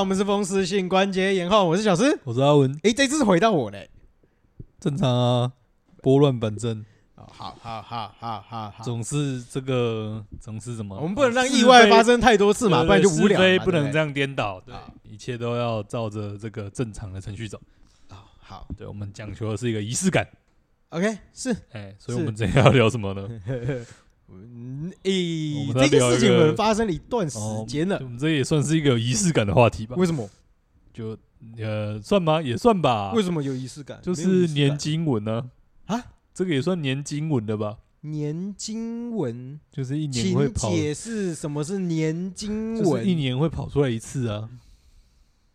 我们是风湿性关节炎后，我是小诗，我是阿文。哎，这次是回到我嘞，正常啊，拨乱反正。好好好好好好，总是这个，总是什么？我们不能让意外发生太多次嘛，不然就无聊。不能这样颠倒，对，一切都要照着这个正常的程序走。好，对，我们讲求的是一个仪式感。OK，是，哎，所以我们今天要聊什么呢？嗯，诶，这个事情可能发生了一段时间了，我们这也算是一个有仪式感的话题吧？为什么？就呃，算吗？也算吧。为什么有仪式感？就是年经文呢？啊，这个也算年经文的吧？年经文就是一年会跑。请解释什么是年经文？一年会跑出来一次啊？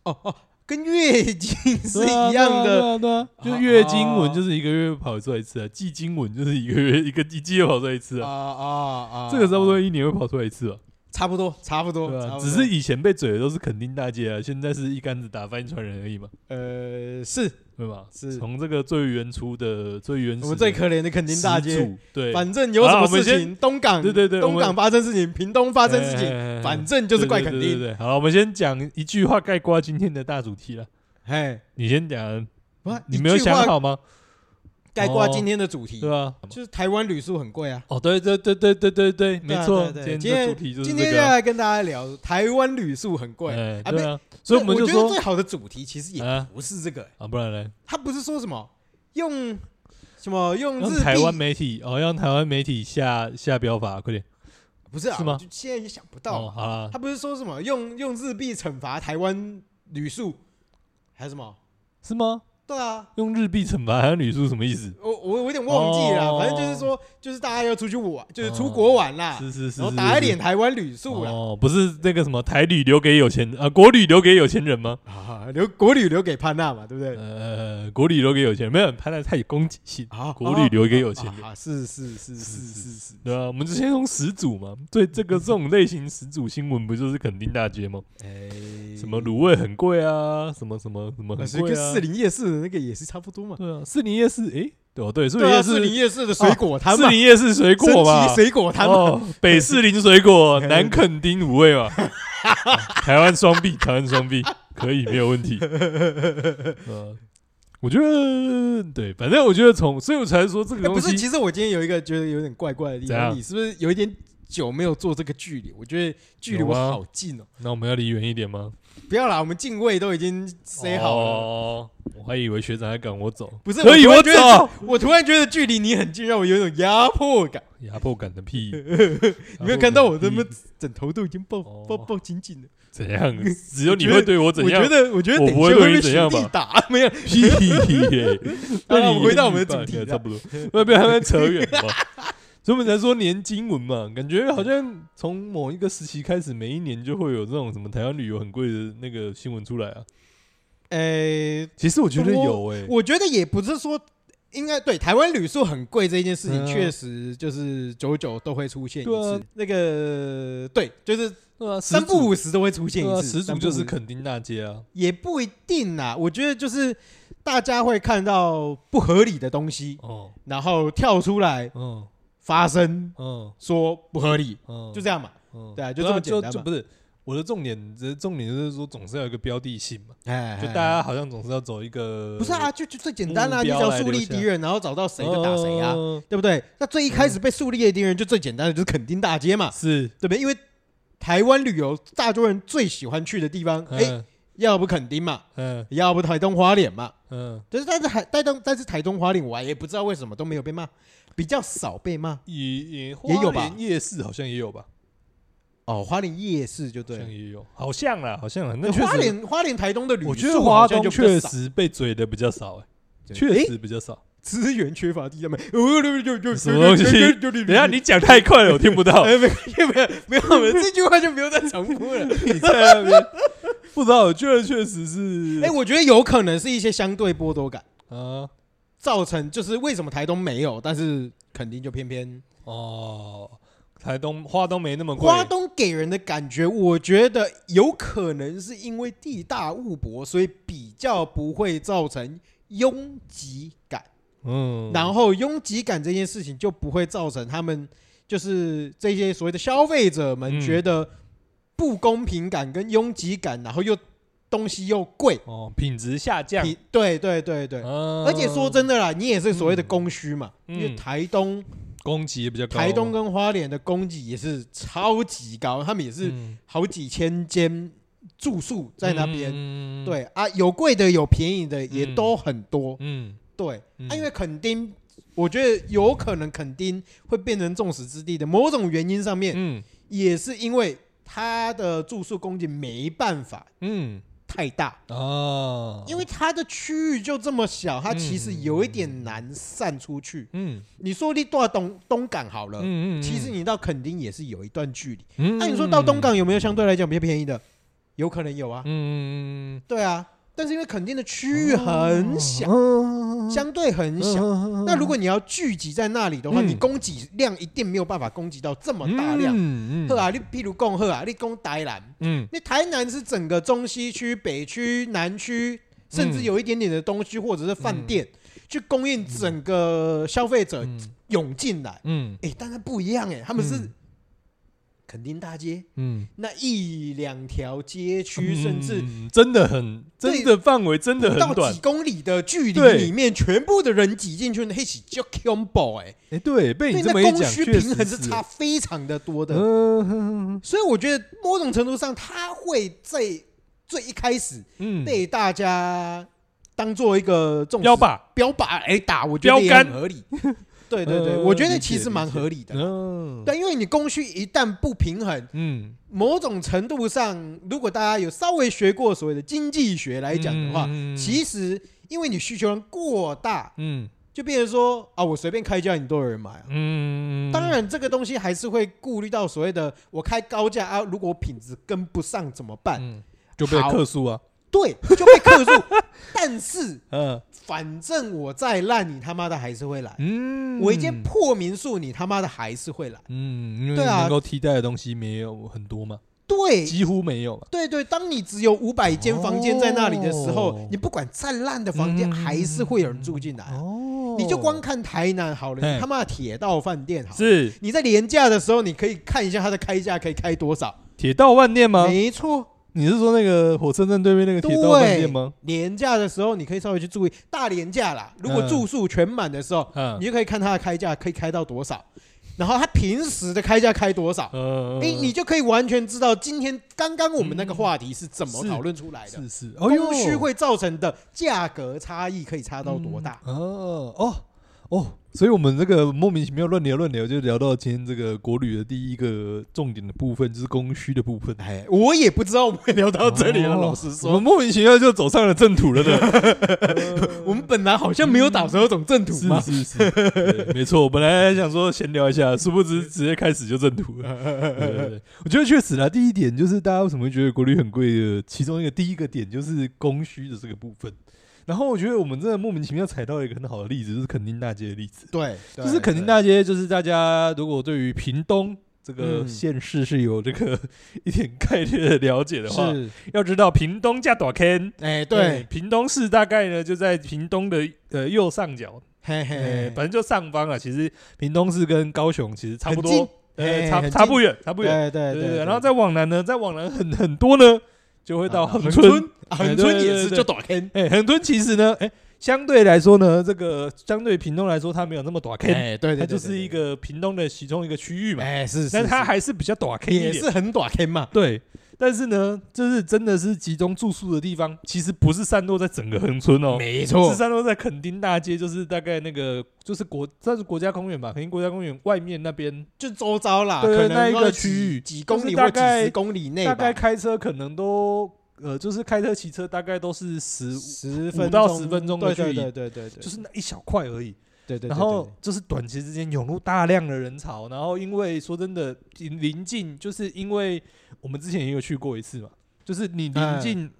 哦哦。跟月经是一样的，对啊，就月经文就是一个月跑出来一次啊，季经文就是一个月 一个一季又跑出来一次啊，啊啊这个差不多一年会跑出来一次吧，差不多，差不多，只是以前被嘴的都是肯定大街啊，现在是一竿子打翻一船人而已嘛，呃，是。对吧？是从这个最原初的、最原始，我们最可怜的垦丁大街。对，反正有什么事情，东港，对对对，东港发生事情，屏东发生事情，反正就是怪垦丁。对对，好，我们先讲一句话概括今天的大主题了。嘿，你先讲，你没有想好吗？概括今天的主题，对啊？就是台湾旅宿很贵啊。哦，对对对对对对对，没错。今天主题就是今天要来跟大家聊台湾旅宿很贵啊。对啊，所以我们就说最好的主题其实也不是这个啊，不然呢？他不是说什么用什么用日台湾媒体哦，让台湾媒体下下标法，快点。不是啊，是吗？现在也想不到。好，他不是说什么用用日币惩罚台湾旅宿，还是什么？是吗？对啊，用日币惩罚台湾旅宿什么意思？我我有点忘记了，反正就是说，就是大家要出去玩，就是出国玩啦，是是是，然后打脸台湾旅宿啦。哦，不是那个什么台旅留给有钱啊，国旅留给有钱人吗？啊，留国旅留给潘娜嘛，对不对？呃，国旅留给有钱人，没有潘娜太有攻击性啊。国旅留给有钱人，是是是是是是，对啊，我们就先从始祖嘛，对这个这种类型始祖新闻不就是垦丁大街吗？哎，什么卤味很贵啊，什么什么什么很贵啊，士林夜市的那个也是差不多嘛。对啊，四零夜市，哎，对哦对，士林夜市的水果摊，士林夜市水果嘛，水果摊哦，北士林水果，南垦丁五味嘛，台湾双臂，台湾双臂，可以没有问题。嗯，我觉得对，反正我觉得从，所以我才说这个东西。不是，其实我今天有一个觉得有点怪怪的地方，你是不是有一点久没有做这个距离？我觉得距离我好近哦。那我们要离远一点吗？不要啦，我们进位都已经塞好了。我还以为学长还赶我走，不是？可以我走。我突然觉得距离你很近，让我有种压迫感。压迫感的屁！你没有看到我这么枕头都已经抱抱抱紧紧的？怎样？只有你会对我怎样？我觉得，我觉得等一下会被学弟打。没有屁！那我们回到我们的 主题，差不多。不要还没扯远了。所以我们才说年经文嘛，感觉好像从某一个时期开始，每一年就会有这种什么台湾旅游很贵的那个新闻出来啊。诶、欸，其实我觉得有诶、欸，我觉得也不是说应该对台湾旅宿很贵这件事情，确实就是久久都会出现一次。啊、那个对，就是三不五时都会出现一次。始祖就是垦丁大街啊，也不一定啊。我觉得就是大家会看到不合理的东西，哦，然后跳出来，嗯。发生，嗯，说不合理，嗯，就这样嘛，嗯，对啊，就这么简单嘛。不是我的重点，只是重点就是说，总是要有一个标的性嘛。哎，就大家好像总是要走一个，不是啊，就就最简单啦，你只要树立敌人，然后找到谁就打谁啊，对不对？那最一开始被树立的敌人就最简单的就是垦丁大街嘛，是。对不对？因为台湾旅游大多人最喜欢去的地方，哎，要不垦丁嘛，嗯，要不台东花莲嘛，嗯，但是但是台台东但是台东花莲我也不知道为什么都没有被骂。比较少被骂，也也也有吧。夜市好像也有吧。哦，花莲夜市就对，好像也有，好像啦，好像。那花莲花莲台东的旅宿，我觉得花东确实被嘴的比较少，哎，确实比较少。资源缺乏地方，什么东西？等下你讲太快了，我听不到。没有没有没有没有，这句话就不用再重复了。你在那边不知道，我觉得确实是。哎，我觉得有可能是一些相对剥夺感啊。造成就是为什么台东没有，但是肯定就偏偏哦，台东花东没那么贵。花东给人的感觉，我觉得有可能是因为地大物博，所以比较不会造成拥挤感。嗯，然后拥挤感这件事情就不会造成他们就是这些所谓的消费者们觉得不公平感跟拥挤感，然后又东西又贵。哦，品质下降。对对对对，而且说真的啦，你也是所谓的供需嘛，因为台东供给也比较高，台东跟花莲的供给也是超级高，他们也是好几千间住宿在那边。对啊，有贵的有便宜的也都很多。嗯，对啊，因为垦丁，我觉得有可能垦丁会变成众矢之的的某种原因上面，嗯，也是因为它的住宿供给没办法，嗯。太大哦，因为它的区域就这么小，它其实有一点难散出去。嗯，你说你到东东港好了，嗯嗯，其实你到垦丁也是有一段距离。嗯，那你说到东港有没有相对来讲比较便宜的？有可能有啊。嗯，对啊。但是因为垦丁的区域很小，相对很小，那如果你要聚集在那里的话，你供给量一定没有办法供给到这么大量。呵啊，你譬如讲呵啊，你供台南，嗯，你台南是整个中西区、北区、南区，甚至有一点点的东区或者是饭店，去供应整个消费者涌进来。嗯，哎，但是不一样哎，他们是。垦丁大街，嗯，那一两条街区，甚至真的很，真的范围真的很短，到几公里的距离里面，全部的人挤进去，那是就 combo 哎，哎，对，被你这么一讲，供需平衡是差非常的多的，所以我觉得某种程度上，他会在最一开始，嗯，被大家当做一个标靶。标靶来打，我觉得也很合理。对对对，我觉得其实蛮合理的。嗯，对，因为你供需一旦不平衡，嗯，某种程度上，如果大家有稍微学过所谓的经济学来讲的话，其实因为你需求量过大，嗯，就变成说啊，我随便开价，你都有人买啊。嗯，当然这个东西还是会顾虑到所谓的我开高价啊，如果品质跟不上怎么办？就被客诉啊。对，就被克住。但是，嗯。反正我再烂，你他妈的还是会来。嗯，我一间破民宿，你他妈的还是会来。嗯，因为能够替代的东西没有很多嘛。对，几乎没有。对对，当你只有五百间房间在那里的时候，你不管再烂的房间，还是会有人住进来。哦，你就光看台南好了，你他妈的铁道饭店好。是，你在廉价的时候，你可以看一下它的开价可以开多少。铁道饭店吗？没错。你是说那个火车站对面那个铁道饭店吗？廉价的时候，你可以稍微去注意大年假啦。如果住宿全满的时候，嗯、你就可以看它的开价可以开到多少，然后它平时的开价开多少，嗯、诶，你就可以完全知道今天刚刚我们那个话题是怎么讨论出来的。是是，供需会造成的价格差异可以差到多大？嗯、哦哦哦。所以，我们这个莫名其妙乱聊乱聊，就聊到今天这个国旅的第一个重点的部分，就是供需的部分。哎，我也不知道我们会聊到这里了。老实说，我们莫名其妙就走上了正途了呢。我们本来好像没有打算要走正途嘛。是是是，没错。我本来还想说闲聊一下，殊不知直接开始就正途了。对对对，我觉得确实啦。第一点就是大家为什么会觉得国旅很贵的，其中一个第一个点就是供需的这个部分。然后我觉得我们真的莫名其妙踩到一个很好的例子，就是垦丁大街的例子。对，就是垦丁大街，就是大家如果对于屏东这个县市是有这个 一点概略的了解的话，是要知道屏东加大坑。哎，对，屏东市大概呢就在屏东的呃右上角，嘿嘿，反正就上方啊。其实屏东市跟高雄其实差不多，呃，差差不远，差不远。对对对。然后再往南呢，再往南很很多呢。就会到恒春，恒春也是就短坑。哎，恒春其实呢，哎，相对来说呢，这个相对屏东来说，它没有那么短坑。哎，对，它就是一个屏东的其中一个区域嘛。哎，是，但它还是比较短坑，也是很短坑嘛。对。但是呢，就是真的是集中住宿的地方，其实不是散落在整个恒村哦，没错，是散落在垦丁大街，就是大概那个就是国算是国家公园吧，垦丁国家公园外面那边。就周遭啦，对，那一个区域几公里或几十公里内，大概开车可能都呃，就是开车骑车大概都是十十五到十分钟的距离，对对对对，就是那一小块而已。对对，然后就是短期之间涌入大量的人潮，然后因为说真的，临近就是因为我们之前也有去过一次嘛，就是你临近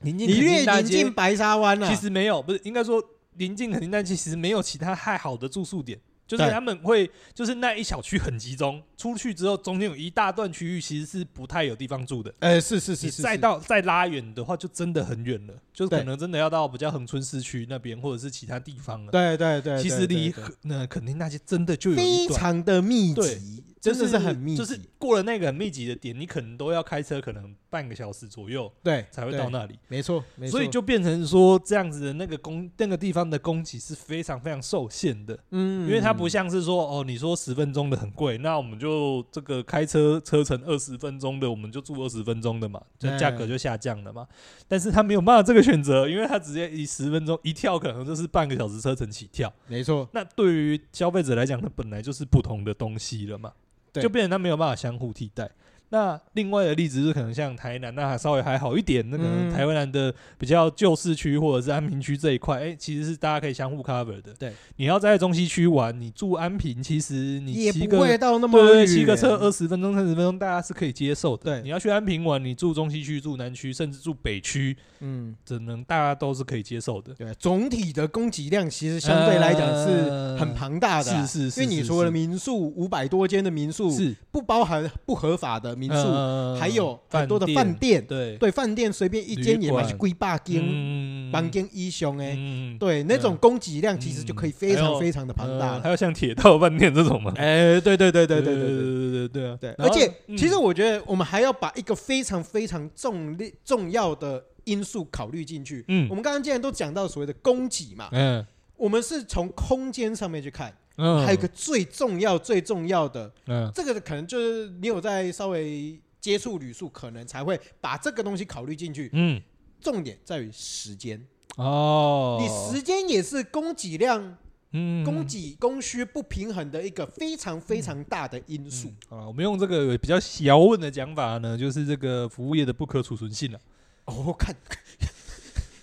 临近，你越临近白沙湾了，其实没有，不是应该说临近垦丁大街，其实没有其他太好的住宿点。就是他们会，就是那一小区很集中，出去之后中间有一大段区域其实是不太有地方住的。哎，是是是，再到再拉远的话，就真的很远了，就是可能真的要到比较恒春市区那边或者是其他地方了。对对对，其实离那肯定那些真的就有非常的密集。真的是很密集，就是过了那个很密集的点，你可能都要开车，可能半个小时左右，对，才会到那里。没错，没错。所以就变成说，这样子的那个供那个地方的供给是非常非常受限的。嗯，因为它不像是说，哦，你说十分钟的很贵，那我们就这个开车车程二十分钟的，我们就住二十分钟的嘛，就价格就下降了嘛。但是他没有办法这个选择，因为他直接以十分钟一跳，可能就是半个小时车程起跳。没错。那对于消费者来讲，它本来就是不同的东西了嘛。就变成它没有办法相互替代。那另外的例子是可能像台南，那还稍微还好一点。那可能台南的比较旧市区或者是安平区这一块，哎，其实是大家可以相互 cover 的。对，你要在中西区玩，你住安平，其实你也不会到那么对，骑个车二十分钟、三十分钟，大家是可以接受的。对，你要去安平玩，你住中西区、住南区，甚至住北区，嗯，只能大家都是可以接受的。对，总体的供给量其实相对来讲是很庞大的。是是是，因为你说的民宿五百多间的民宿，是不包含不合法的民宿。还有很多的饭店，对对，饭店随便一间也买几百间，房间一雄哎，对，那种供给量其实就可以非常非常的庞大。还有像铁道饭店这种吗？哎，对对对对对对对对对对啊！对，而且其实我觉得我们还要把一个非常非常重力重要的因素考虑进去。嗯，我们刚刚既然都讲到所谓的供给嘛，嗯，我们是从空间上面去看，嗯，还有一个最重要最重要的，嗯，这个可能就是你有在稍微。接触旅宿可能才会把这个东西考虑进去。嗯，重点在于时间哦，你时间也是供给量，嗯，供给供需不平衡的一个非常非常大的因素。啊，我们用这个比较小问的讲法呢，就是这个服务业的不可储存性了。哦，看。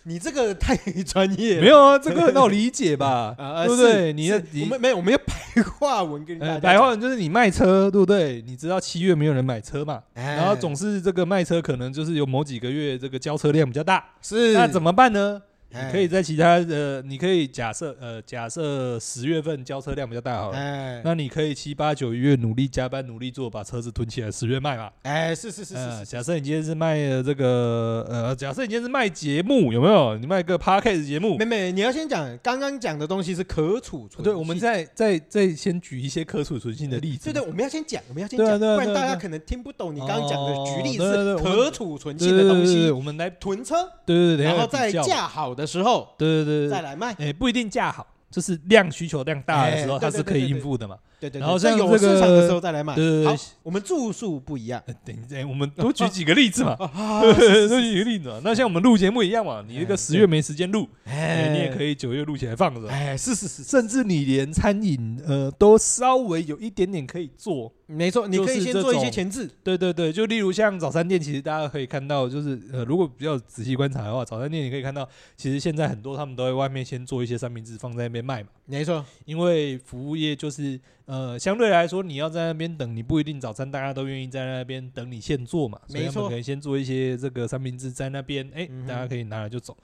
你这个太专业了，没有啊，这个 很好理解吧？对不对？你要我们没有，我们要白话文跟你 讲。白话文就是你卖车，对不对？你知道七月没有人买车嘛？然后总是这个卖车，可能就是有某几个月这个交车量比较大，是那怎么办呢？你可以在其他的，你可以假设，呃，假设十月份交车量比较大好了，那你可以七八九月努力加班努力做，把车子囤起来，十月卖嘛。哎，是是是是。假设你今天是卖这个，呃，假设你今天是卖节目，有没有？你卖个 podcast 节目？妹妹，你要先讲刚刚讲的东西是可储存。对，我们再再再先举一些可储存性的例子。对对，我们要先讲，我们要先讲，不然大家可能听不懂你刚刚讲的举例是可储存性的东西。我们来囤车，对对对，然后再架好的时候，对对对，再来卖，哎，不一定价好，就是量需求量大的时候，它是可以应付的嘛。对对，然后像有市场的时候再来买。对对对，好，我们住宿不一样。等一下，我们多举几个例子嘛。多举个例子嘛。那像我们录节目一样嘛，你这个十月没时间录，哎，你也可以九月录起来放着。哎，是是是，甚至你连餐饮呃都稍微有一点点可以做。没错，你可以先做一些前置。对对对，就例如像早餐店，其实大家可以看到，就是呃，如果比较仔细观察的话，早餐店你可以看到，其实现在很多他们都在外面先做一些三明治放在那边卖嘛。没错，因为服务业就是呃，相对来说你要在那边等，你不一定早餐大家都愿意在那边等你现做嘛。没错，所以他们可以先做一些这个三明治在那边，哎，大家可以拿来就走。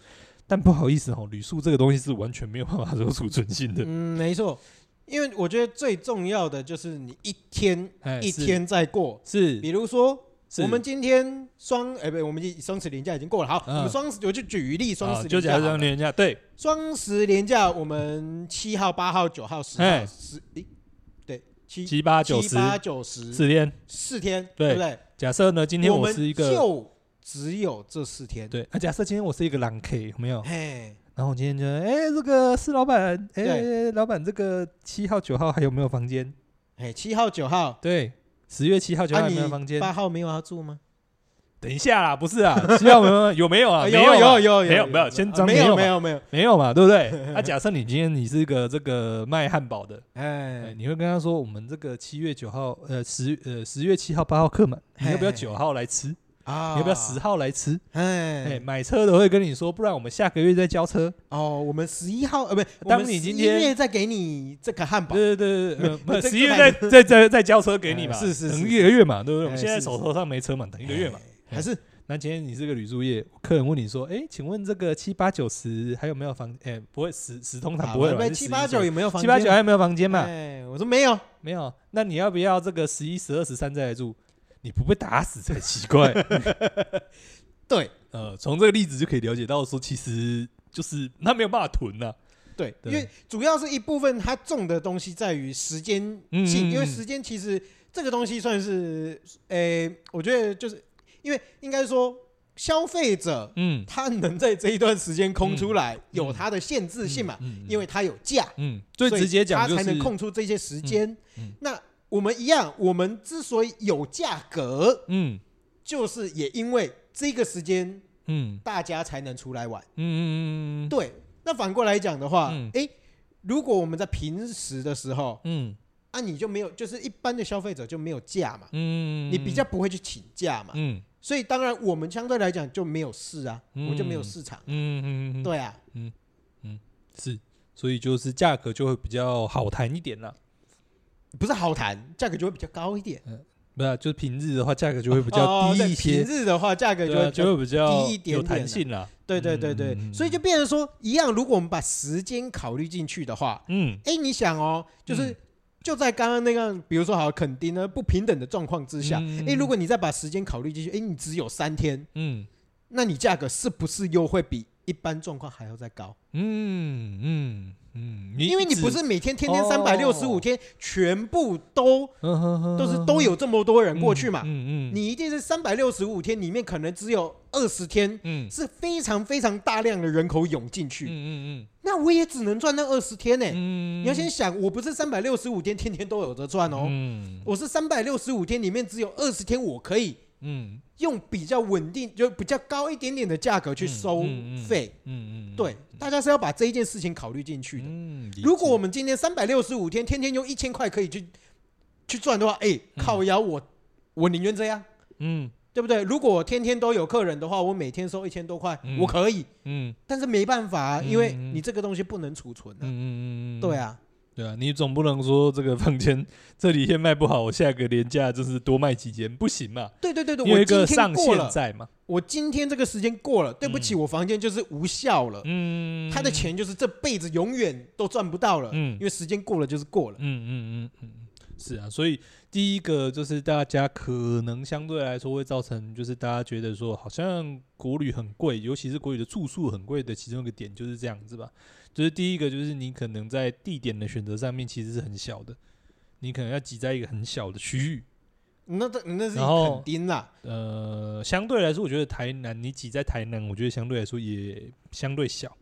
但不好意思哦，旅宿这个东西是完全没有办法 做储存性的。嗯，没错。因为我觉得最重要的就是你一天一天在过，是，比如说我们今天双哎不，我们双十连假已经过了，好，我们双十我就举例双十就讲双连假，对，双十连假我们七号、八号、九号、十号、十，对，七七八九十，七八九十四天，四天，对不对？假设呢，今天我是一个，就只有这四天，对，那假设今天我是一个狼 K，有没有？嘿。然后我今天就哎，这个是老板，哎，老板，这个七号九号还有没有房间？哎，七号九号，对，十月七号九号有没有房间？八号没有要住吗？等一下啦，不是啊，七号没有有没有啊？有有有有没有没有，先装没有没有没有没有嘛，对不对？那，假设你今天你是一个这个卖汉堡的，哎，你会跟他说，我们这个七月九号，呃十呃十月七号八号客满，你要不要九号来吃？啊，你要不要十号来吃？哎，买车的会跟你说，不然我们下个月再交车。哦，我们十一号呃，不，当你今天十一月再给你这个汉堡。对对对对，十一月再再再再交车给你嘛。是是，等一个月嘛，对不对？我们现在手头上没车嘛，等一个月嘛。还是，那今天你是个旅宿业，客人问你说，哎，请问这个七八九十还有没有房？哎，不会十十通常不会。七八九有没有房？七八九还有没有房间嘛？哎，我说没有没有。那你要不要这个十一、十二、十三再来住？你不被打死才奇怪。对，呃，从这个例子就可以了解到，说其实就是他没有办法囤呐。对，对因为主要是一部分他重的东西在于时间性，嗯、因为时间其实这个东西算是，诶、欸，我觉得就是因为应该说消费者，嗯，他能在这一段时间空出来，嗯、有他的限制性嘛，因为它有价，嗯，最直接讲，他才能空出这些时间。那我们一样，我们之所以有价格，嗯，就是也因为这个时间，嗯，大家才能出来玩，嗯嗯嗯，对。那反过来讲的话，嗯、欸，如果我们在平时的时候，嗯。啊，你就没有，就是一般的消费者就没有假嘛，嗯，你比较不会去请假嘛，嗯，所以当然我们相对来讲就没有市啊，嗯、我就没有市场，嗯嗯嗯，对啊，嗯嗯是，所以就是价格就会比较好谈一点啦，不是好谈，价格就会比较高一点，嗯，不是、啊，就是平日的话价格就会比较低一些，哦、平日的话价格就会、啊、就会比较低一点，有弹性啦，对对对对，嗯、所以就变成说一样，如果我们把时间考虑进去的话，嗯，哎、欸，你想哦，就是。嗯就在刚刚那个，比如说好，肯定呢不平等的状况之下，哎、嗯欸，如果你再把时间考虑进去，哎、欸，你只有三天，嗯，那你价格是不是又会比一般状况还要再高？嗯嗯。嗯嗯，因为你不是每天天天三百六十五天全部都都是都有这么多人过去嘛？嗯嗯，你一定是三百六十五天里面可能只有二十天，嗯，是非常非常大量的人口涌进去，嗯嗯嗯，那我也只能赚那二十天呢。嗯，你要先想，我不是三百六十五天天天都有的赚哦，嗯，我是三百六十五天里面只有二十天我可以。嗯，用比较稳定，就比较高一点点的价格去收费。嗯嗯，对，大家是要把这一件事情考虑进去的。嗯，如果我们今天三百六十五天，天天用一千块可以去去赚的话，哎，靠腰我我宁愿这样。嗯，对不对？如果我天天都有客人的话，我每天收一千多块，我可以。嗯，但是没办法，因为你这个东西不能储存的。嗯嗯嗯，对啊。对啊，你总不能说这个房间这几天卖不好，我下个连假就是多卖几间，不行嘛？对对对对，我一个上限在嘛。我今天这个时间过了，对不起，我房间就是无效了。嗯，他的钱就是这辈子永远都赚不到了。嗯，因为时间过了就是过了。嗯嗯嗯嗯，是啊，所以第一个就是大家可能相对来说会造成，就是大家觉得说好像国旅很贵，尤其是国旅的住宿很贵的其中一个点就是这样子吧。就是第一个，就是你可能在地点的选择上面其实是很小的，你可能要挤在一个很小的区域。那这那是肯定啦。呃，相对来说，我觉得台南你挤在台南，我觉得相对来说也相对小。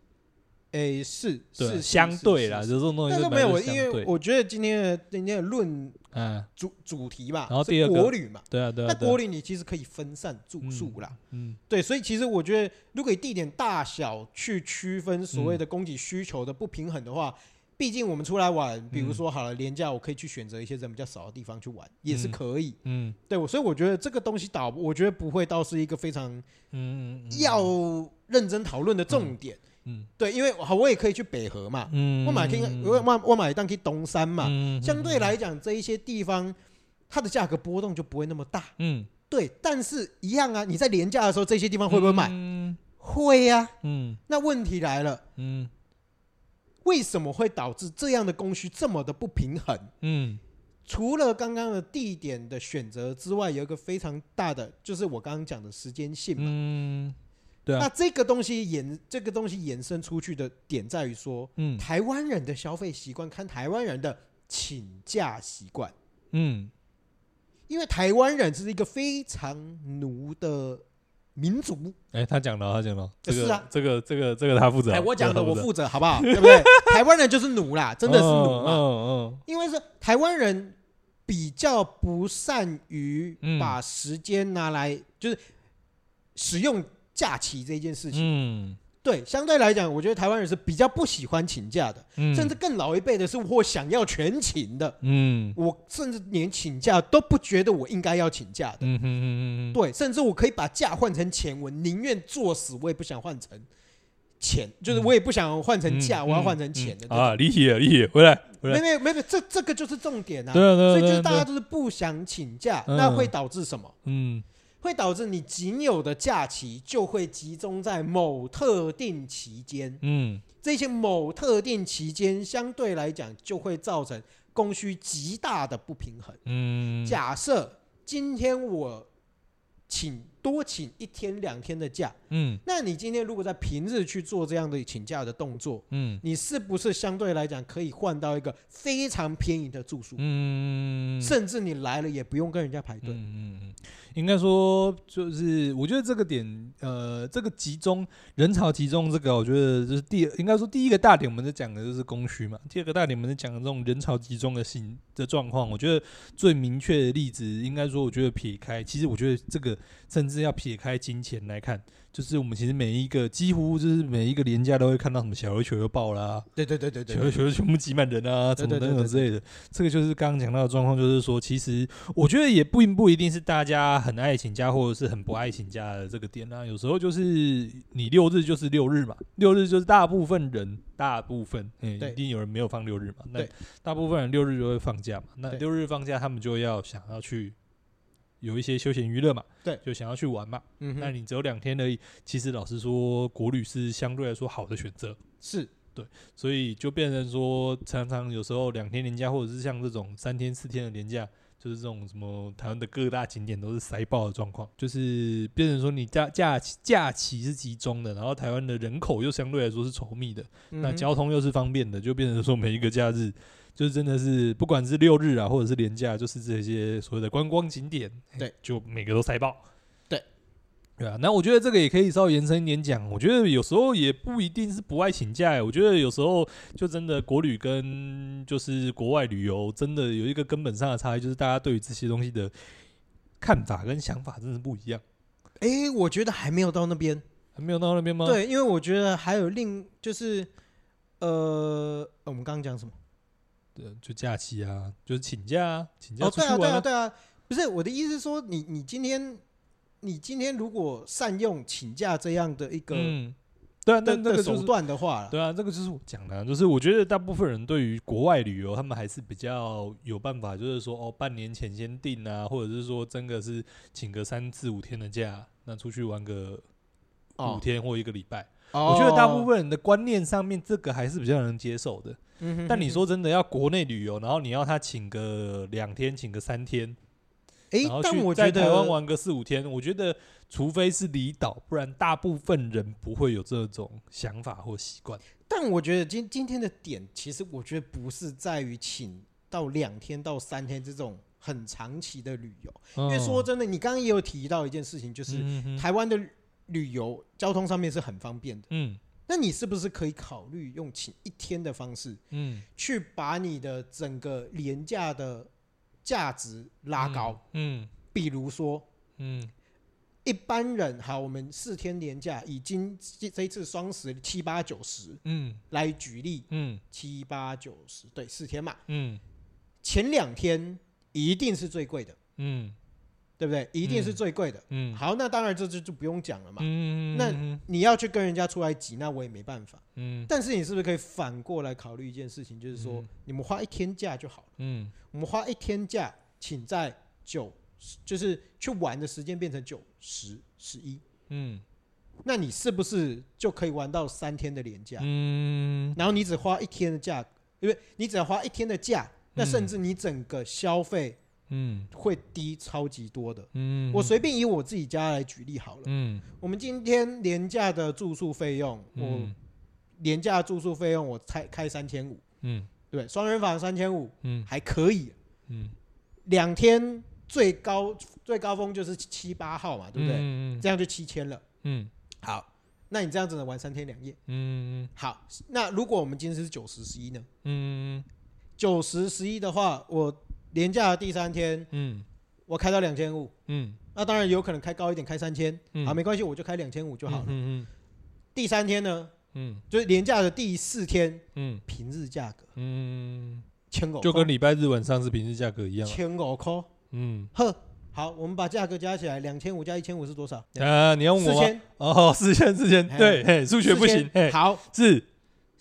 诶，是是相对啦，这种东西。但是没有，因为我觉得今天的今天的论嗯主主题吧，然后第二个国旅嘛，对啊对啊。那国旅你其实可以分散住宿啦，嗯，对，所以其实我觉得，如果以地点大小去区分所谓的供给需求的不平衡的话，毕竟我们出来玩，比如说好了，廉价我可以去选择一些人比较少的地方去玩，也是可以，嗯，对，我所以我觉得这个东西倒，我觉得不会倒是一个非常嗯要认真讨论的重点。嗯，对，因为好，我也可以去北河嘛，嗯，我买可以，我买我买当去东山嘛，嗯，相对来讲，这一些地方它的价格波动就不会那么大，嗯，对，但是一样啊，你在廉价的时候，这些地方会不会买？嗯，会呀，嗯，那问题来了，嗯，为什么会导致这样的供需这么的不平衡？嗯，除了刚刚的地点的选择之外，有一个非常大的，就是我刚刚讲的时间性嘛，嗯。啊、那这个东西延这个东西延伸出去的点在于说，嗯，台湾人的消费习惯，看台湾人的请假习惯，嗯，因为台湾人是一个非常奴的民族。哎、欸，他讲了，他讲了，这个、是啊，这个这个这个他负责。哎、欸，我讲的我负责，好不好？对不对？台湾人就是奴啦，真的是奴嘛。嗯嗯。因为是台湾人比较不善于把时间拿来，就是使用。假期这件事情，嗯，对，相对来讲，我觉得台湾人是比较不喜欢请假的，嗯，甚至更老一辈的是我想要全勤的，嗯，我甚至连请假都不觉得我应该要请假的，嗯哼嗯嗯，对，甚至我可以把假换成钱，我宁愿作死，我也不想换成钱，就是我也不想换成假，我要换成钱的啊，理解理解，回来，回来，没没没没，这这个就是重点啊，对对对，所以就是大家都是不想请假，那会导致什么？嗯。会导致你仅有的假期就会集中在某特定期间，嗯，这些某特定期间相对来讲就会造成供需极大的不平衡，嗯，假设今天我请多请一天两天的假，嗯，那你今天如果在平日去做这样的请假的动作，嗯，你是不是相对来讲可以换到一个非常便宜的住宿？嗯，甚至你来了也不用跟人家排队。嗯嗯，应该说就是，我觉得这个点，呃，这个集中人潮集中这个，我觉得就是第，应该说第一个大点，我们在讲的就是供需嘛。第二个大点，我们在讲的这种人潮集中的形的状况，我觉得最明确的例子，应该说，我觉得撇开，其实我觉得这个甚至。要撇开金钱来看，就是我们其实每一个几乎就是每一个连假都会看到什么小琉球又爆啦、啊，对对对对对，小琉球全部挤满人啊，什么等等之类的。这个就是刚刚讲到的状况，就是说，其实我觉得也不不一定是大家很爱请假，或者是很不爱请假的这个点啊。有时候就是你六日就是六日嘛，六日就是大部分人，大部分嗯，一定有人没有放六日嘛。那大部分人六日就会放假嘛。那六日放假，他们就要想要去。有一些休闲娱乐嘛，对，就想要去玩嘛。嗯，那你只有两天而已。其实老实说，国旅是相对来说好的选择，是对，所以就变成说，常常有时候两天年假，或者是像这种三天四天的年假，就是这种什么台湾的各大景点都是塞爆的状况，就是变成说你假假假期是集中的，然后台湾的人口又相对来说是稠密的，那交通又是方便的，就变成说每一个假日。就是真的是，不管是六日啊，或者是连假，就是这些所谓的观光景点，对，就每个都塞爆，对，对啊。那我觉得这个也可以稍微延伸一点讲。我觉得有时候也不一定是不爱请假，我觉得有时候就真的国旅跟就是国外旅游，真的有一个根本上的差异，就是大家对于这些东西的看法跟想法真的不一样。哎，我觉得还没有到那边，还没有到那边吗？对，因为我觉得还有另就是，呃，我们刚刚讲什么？就假期啊，就是请假啊，请假出去玩啊。哦，对啊，对啊，对啊，不是我的意思是说，你你今天你今天如果善用请假这样的一个，嗯，对啊，那那个手段的话，对啊，这个就是我讲的，就是我觉得大部分人对于国外旅游，他们还是比较有办法，就是说哦，半年前先定啊，或者是说真的是请个三至五天的假，那出去玩个五天或一个礼拜。我觉得大部分人的观念上面，这个还是比较能接受的。但你说真的要国内旅游，然后你要他请个两天，请个三天，哎，但我觉得在台湾玩个四五天，我觉得除非是离岛，不然大部分人不会有这种想法或习惯。但我觉得今今天的点，其实我觉得不是在于请到两天到三天这种很长期的旅游，因为说真的，你刚刚也有提到一件事情，就是台湾的。旅游交通上面是很方便的，嗯，那你是不是可以考虑用请一天的方式，嗯，去把你的整个廉价的价值拉高，嗯，嗯，比如说，嗯，一般人好，我们四天年假已经这一次双十七八九十，嗯，来举例，嗯，七八九十，对，四天嘛，嗯，前两天一定是最贵的，嗯。对不对？一定是最贵的。嗯，好，那当然这就就不用讲了嘛。嗯，那你要去跟人家出来挤，那我也没办法。嗯，但是你是不是可以反过来考虑一件事情，就是说你们花一天假就好了。嗯，我们花一天假，请在九，就是去玩的时间变成九十十一。嗯，那你是不是就可以玩到三天的连假？嗯，然后你只花一天的假，因为你只要花一天的假，那甚至你整个消费。嗯，会低超级多的。嗯，我随便以我自己家来举例好了。嗯，我们今天廉价的住宿费用，我廉价住宿费用我开开三千五。嗯，对，双人房三千五，嗯，还可以。嗯，两天最高最高峰就是七八号嘛，对不对？嗯，这样就七千了。嗯，好，那你这样子能玩三天两夜。嗯，好，那如果我们今天是九十十一呢？嗯，九十十一的话，我。连假的第三天，嗯，我开到两千五，嗯，那当然有可能开高一点，开三千，嗯，好，没关系，我就开两千五就好了，嗯嗯。第三天呢，嗯，就是廉价的第四天，嗯，平日价格，嗯，千五，就跟礼拜日晚上是平日价格一样，千五块，嗯，呵，好，我们把价格加起来，两千五加一千五是多少？呃，你要问我？四千，哦，四千，四千，对，嘿，数学不行，好，是。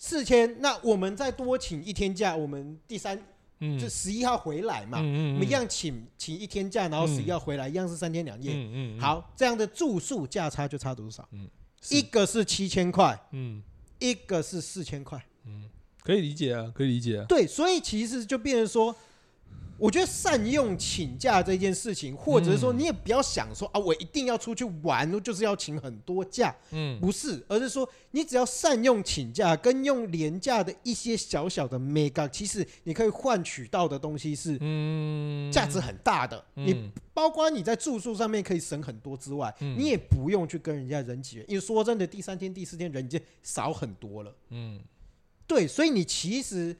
四千，那我们再多请一天假，我们第三。嗯，就十一号回来嘛，嗯我们一样请请一天假，然后十一号回来，一样是三天两夜。嗯嗯，好，这样的住宿价差就差多少？嗯，一个是七千块，嗯，一个是四千块，嗯，可以理解啊，可以理解啊。对，所以其实就变成说，我觉得善用请假这件事情，或者是说你也不要想说啊，我一定要出去玩，就是要请很多假。嗯，不是，而是说你只要善用请假，跟用廉价的一些小小的 mega，其实你可以换取到的东西是嗯价值很大的。你包括你在住宿上面可以省很多之外，你也不用去跟人家人挤人，因为说真的，第三天、第四天人已经少很多了。嗯，对，所以你其实。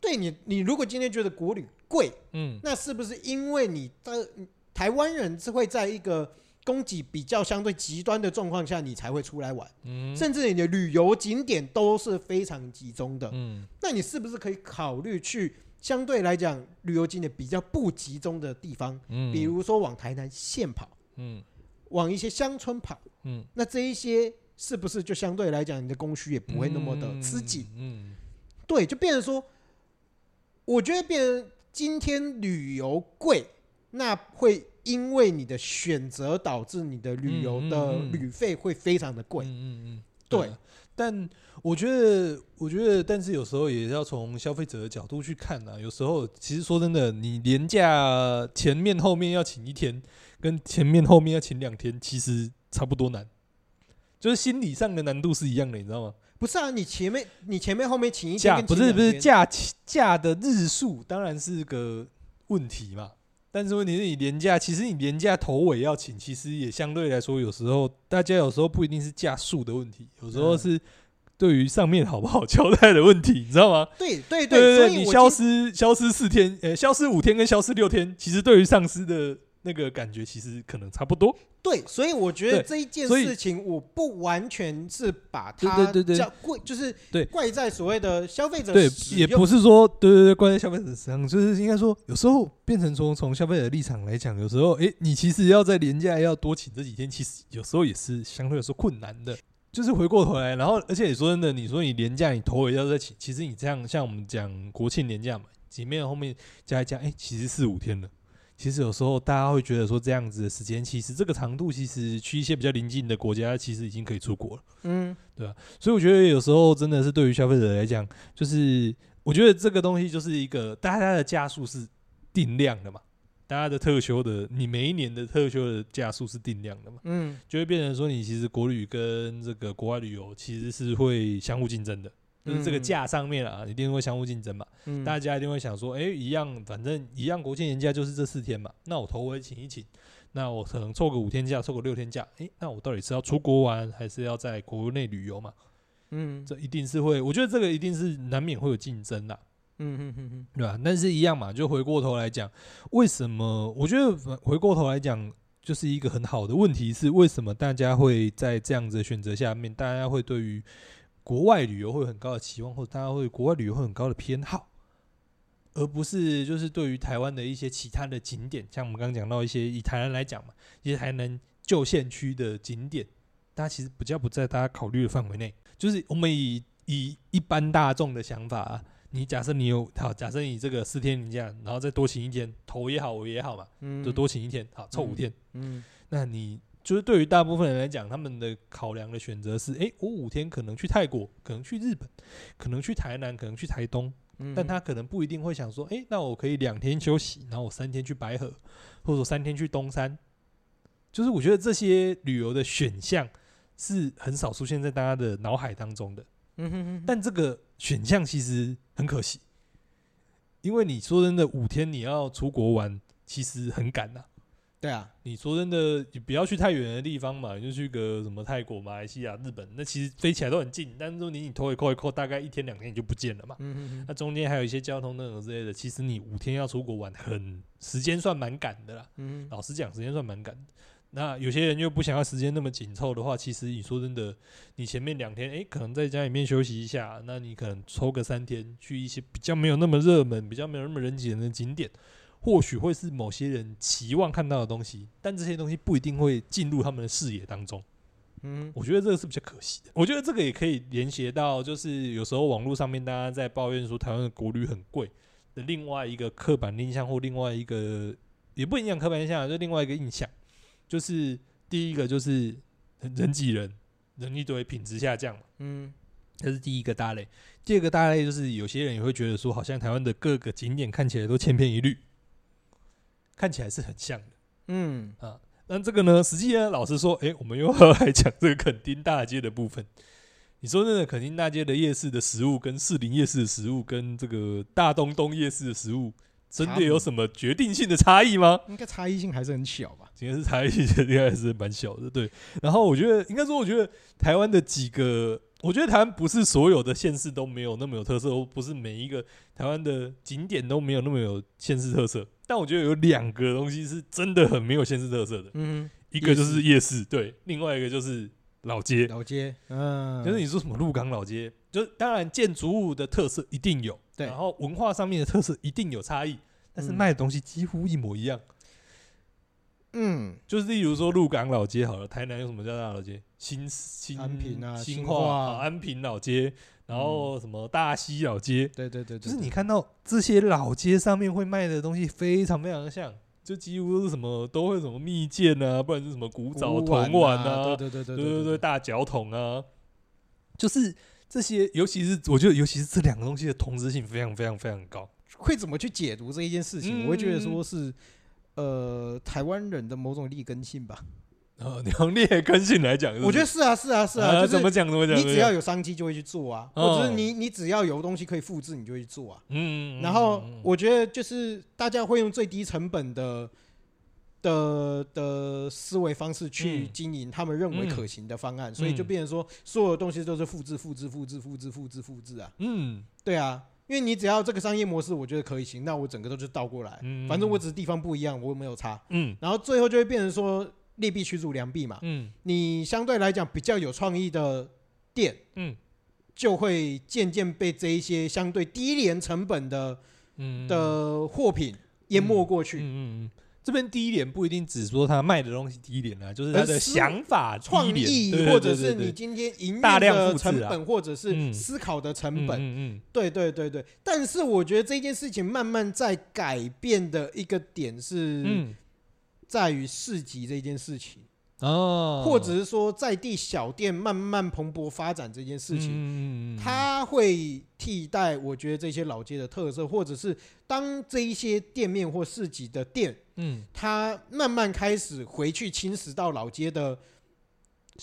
对你，你如果今天觉得国旅贵，嗯，那是不是因为你的台湾人是会在一个供给比较相对极端的状况下，你才会出来玩，嗯，甚至你的旅游景点都是非常集中的，嗯，那你是不是可以考虑去相对来讲旅游景点比较不集中的地方，嗯，比如说往台南县跑，嗯，往一些乡村跑，嗯，那这一些是不是就相对来讲你的供需也不会那么的吃紧，嗯，对，就变成说。我觉得变成今天旅游贵，那会因为你的选择导致你的旅游的旅费会非常的贵。嗯嗯嗯，对。但我觉得，我觉得，但是有时候也要从消费者的角度去看呐。有时候，其实说真的，你连假前面后面要请一天，跟前面后面要请两天，其实差不多难，就是心理上的难度是一样的，你知道吗？不是啊，你前面你前面后面请一天，不是不是假假的日数当然是个问题嘛。但是问题是你连假，其实你连假头尾要请，其实也相对来说，有时候大家有时候不一定是假数的问题，有时候是对于上面好不好交代的问题，你知道吗？对对对，对，所以你消失消失四天，呃，消失五天跟消失六天，其实对于上司的。那个感觉其实可能差不多，对，所以我觉得这一件事情，我不完全是把它对对叫贵，就是对怪在所谓的消费者，对，也不是说对对对怪在消费者身上，就是应该说有时候变成说从消费者的立场来讲，有时候哎，你其实要在廉价要多请这几天，其实有时候也是相对来说困难的。就是回过头来，然后而且你说真的，你说你廉价你头尾要再请，其实你这样像我们讲国庆年假嘛，前面后面加一加，哎，其实四五天了。其实有时候大家会觉得说，这样子的时间，其实这个长度，其实去一些比较邻近的国家，其实已经可以出国了。嗯，对吧？所以我觉得有时候真的是对于消费者来讲，就是我觉得这个东西就是一个大家的假数是定量的嘛，大家的特休的，你每一年的特休的假数是定量的嘛。嗯，就会变成说，你其实国旅跟这个国外旅游其实是会相互竞争的。就是这个价上面啊，一定会相互竞争嘛。嗯、大家一定会想说，哎、欸，一样，反正一样，国庆年假就是这四天嘛。那我头回请一请，那我可能凑个五天假，凑个六天假。哎、欸，那我到底是要出国玩，还是要在国内旅游嘛？嗯，这一定是会，我觉得这个一定是难免会有竞争的。嗯嗯嗯嗯，对吧？但是一样嘛，就回过头来讲，为什么？我觉得回过头来讲，就是一个很好的问题是，为什么大家会在这样子的选择下面，大家会对于国外旅游会有很高的期望，或者大家会国外旅游会很高的偏好，而不是就是对于台湾的一些其他的景点，像我们刚刚讲到一些以台南来讲嘛，一些台南旧县区的景点，大家其实比较不在大家考虑的范围内。就是我们以以一般大众的想法啊，你假设你有好，假设你这个四天你这样，然后再多请一天，头也好，尾也好嘛，嗯，就多请一天，好，凑五天，嗯，嗯，那你。就是对于大部分人来讲，他们的考量的选择是：诶，我五天可能去泰国，可能去日本，可能去台南，可能去台东。但他可能不一定会想说：诶，那我可以两天休息，然后我三天去白河，或者三天去东山。就是我觉得这些旅游的选项是很少出现在大家的脑海当中的。但这个选项其实很可惜，因为你说真的，五天你要出国玩，其实很赶呐。对啊，你说真的，你不要去太远的地方嘛，你就去个什么泰国、马来西亚、日本，那其实飞起来都很近。但是说你你头一扣一扣，大概一天两天你就不见了嘛。嗯哼哼，那中间还有一些交通等等之类的，其实你五天要出国玩，很时间算蛮赶的啦。嗯哼，老实讲，时间算蛮赶。那有些人又不想要时间那么紧凑的话，其实你说真的，你前面两天诶、欸，可能在家里面休息一下，那你可能抽个三天去一些比较没有那么热门、比较没有那么人挤人的景点。或许会是某些人期望看到的东西，但这些东西不一定会进入他们的视野当中。嗯，我觉得这个是比较可惜的。我觉得这个也可以连接到，就是有时候网络上面大家在抱怨说台湾的国旅很贵的另外一个刻板印象，或另外一个也不影响刻板印象，就另外一个印象，就是第一个就是人挤人，人一堆，品质下降嘛。嗯，这是第一个大类。第二个大类就是有些人也会觉得说，好像台湾的各个景点看起来都千篇一律。看起来是很像的。嗯啊，那这个呢，实际呢，老实说，哎、欸，我们又要来讲这个垦丁大街的部分。你说那个垦丁大街的夜市的食物，跟士林夜市的食物，跟这个大东东夜市的食物，真的有什么决定性的差异吗？应该差异性还是很小吧。应该是差异性应该还是蛮小的，对。然后我觉得，应该说，我觉得台湾的几个，我觉得台湾不是所有的县市都没有那么有特色，或不是每一个台湾的景点都没有那么有县市特色。但我觉得有两个东西是真的很没有县市特色的，嗯，一个就是夜市，对，另外一个就是。老街，老街，嗯，就是你说什么鹿港老街，就是当然建筑物的特色一定有，对，然后文化上面的特色一定有差异，但是卖的东西几乎一模一样。嗯，就是例如说鹿港老街好了，台南有什么叫大老街？新新安平啊，新化安平老街，然后什么大溪老街，对对对，就是你看到这些老街上面会卖的东西非常非常的像。就几乎都是什么都会什么蜜饯啊，不然是什么古早铜碗啊，对对对对对对对，大脚桶啊，就是这些，尤其是我觉得，尤其是这两个东西的同质性非常非常非常高。会怎么去解读这一件事情？嗯、我会觉得说是，呃，台湾人的某种劣根性吧。哦，你用劣根性来讲，我觉得是啊，是啊，是啊，啊就是怎么讲怎么讲？你只要有商机就会去做啊，哦、或者是你你只要有东西可以复制，你就会去做啊。嗯，然后我觉得就是大家会用最低成本的的的思维方式去经营他们认为可行的方案，所以就变成说所有的东西都是复制、复制、复制、复制、复制、复制啊。嗯，对啊，因为你只要这个商业模式我觉得可以行，那我整个都是倒过来，反正我只是地方不一样，我没有差。嗯，然后最后就会变成说。劣币驱逐良币嘛，嗯，你相对来讲比较有创意的店，嗯，就会渐渐被这一些相对低廉成本的，嗯的货品淹没过去。嗯嗯嗯，这边低廉不一定只说他卖的东西低廉啊，就是他的想法、创意，或者是你今天营运的成本，或者是思考的成本。嗯嗯，对对对对。但是我觉得这件事情慢慢在改变的一个点是，嗯。在于市集这件事情哦，或者是说在地小店慢慢蓬勃发展这件事情，它会替代我觉得这些老街的特色，或者是当这一些店面或市集的店，嗯，它慢慢开始回去侵蚀到老街的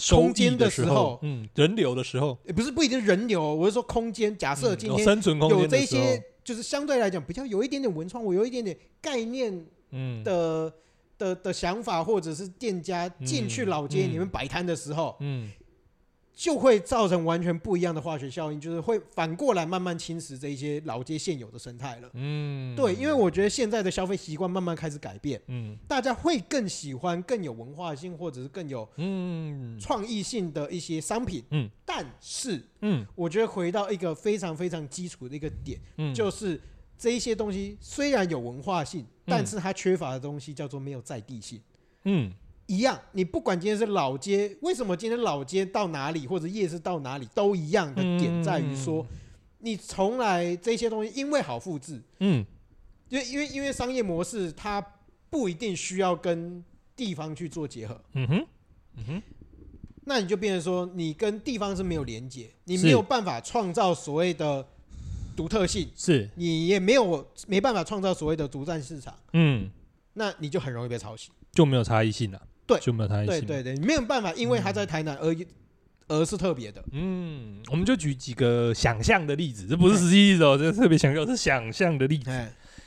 空间的时候，嗯，人流的时候，也不是不一定人流，我是说空间。假设今天有这些，就是相对来讲比较有一点点文创，我有一点点概念，嗯的。的的想法，或者是店家进去老街里面摆摊的时候，嗯，就会造成完全不一样的化学效应，就是会反过来慢慢侵蚀这一些老街现有的生态了。嗯，对，因为我觉得现在的消费习惯慢慢开始改变，嗯，大家会更喜欢更有文化性或者是更有嗯。创意性的一些商品，嗯，但是嗯，我觉得回到一个非常非常基础的一个点，嗯，就是。这一些东西虽然有文化性，但是它缺乏的东西叫做没有在地性。嗯，一样，你不管今天是老街，为什么今天老街到哪里或者夜市到哪里都一样的点在于说，你从来这些东西因为好复制，嗯，因为因为因为商业模式它不一定需要跟地方去做结合。嗯哼，嗯哼，那你就变成说你跟地方是没有连接，你没有办法创造所谓的。独特性是。你也没有没办法创造所谓的独占市场，嗯，那你就很容易被抄袭，就没有差异性了，对，就没有差异性，对对对，你没有办法，因为他在台南而而是特别的，嗯，我们就举几个想象的例子，这不是实际例子哦，这特别强调是想象的例子。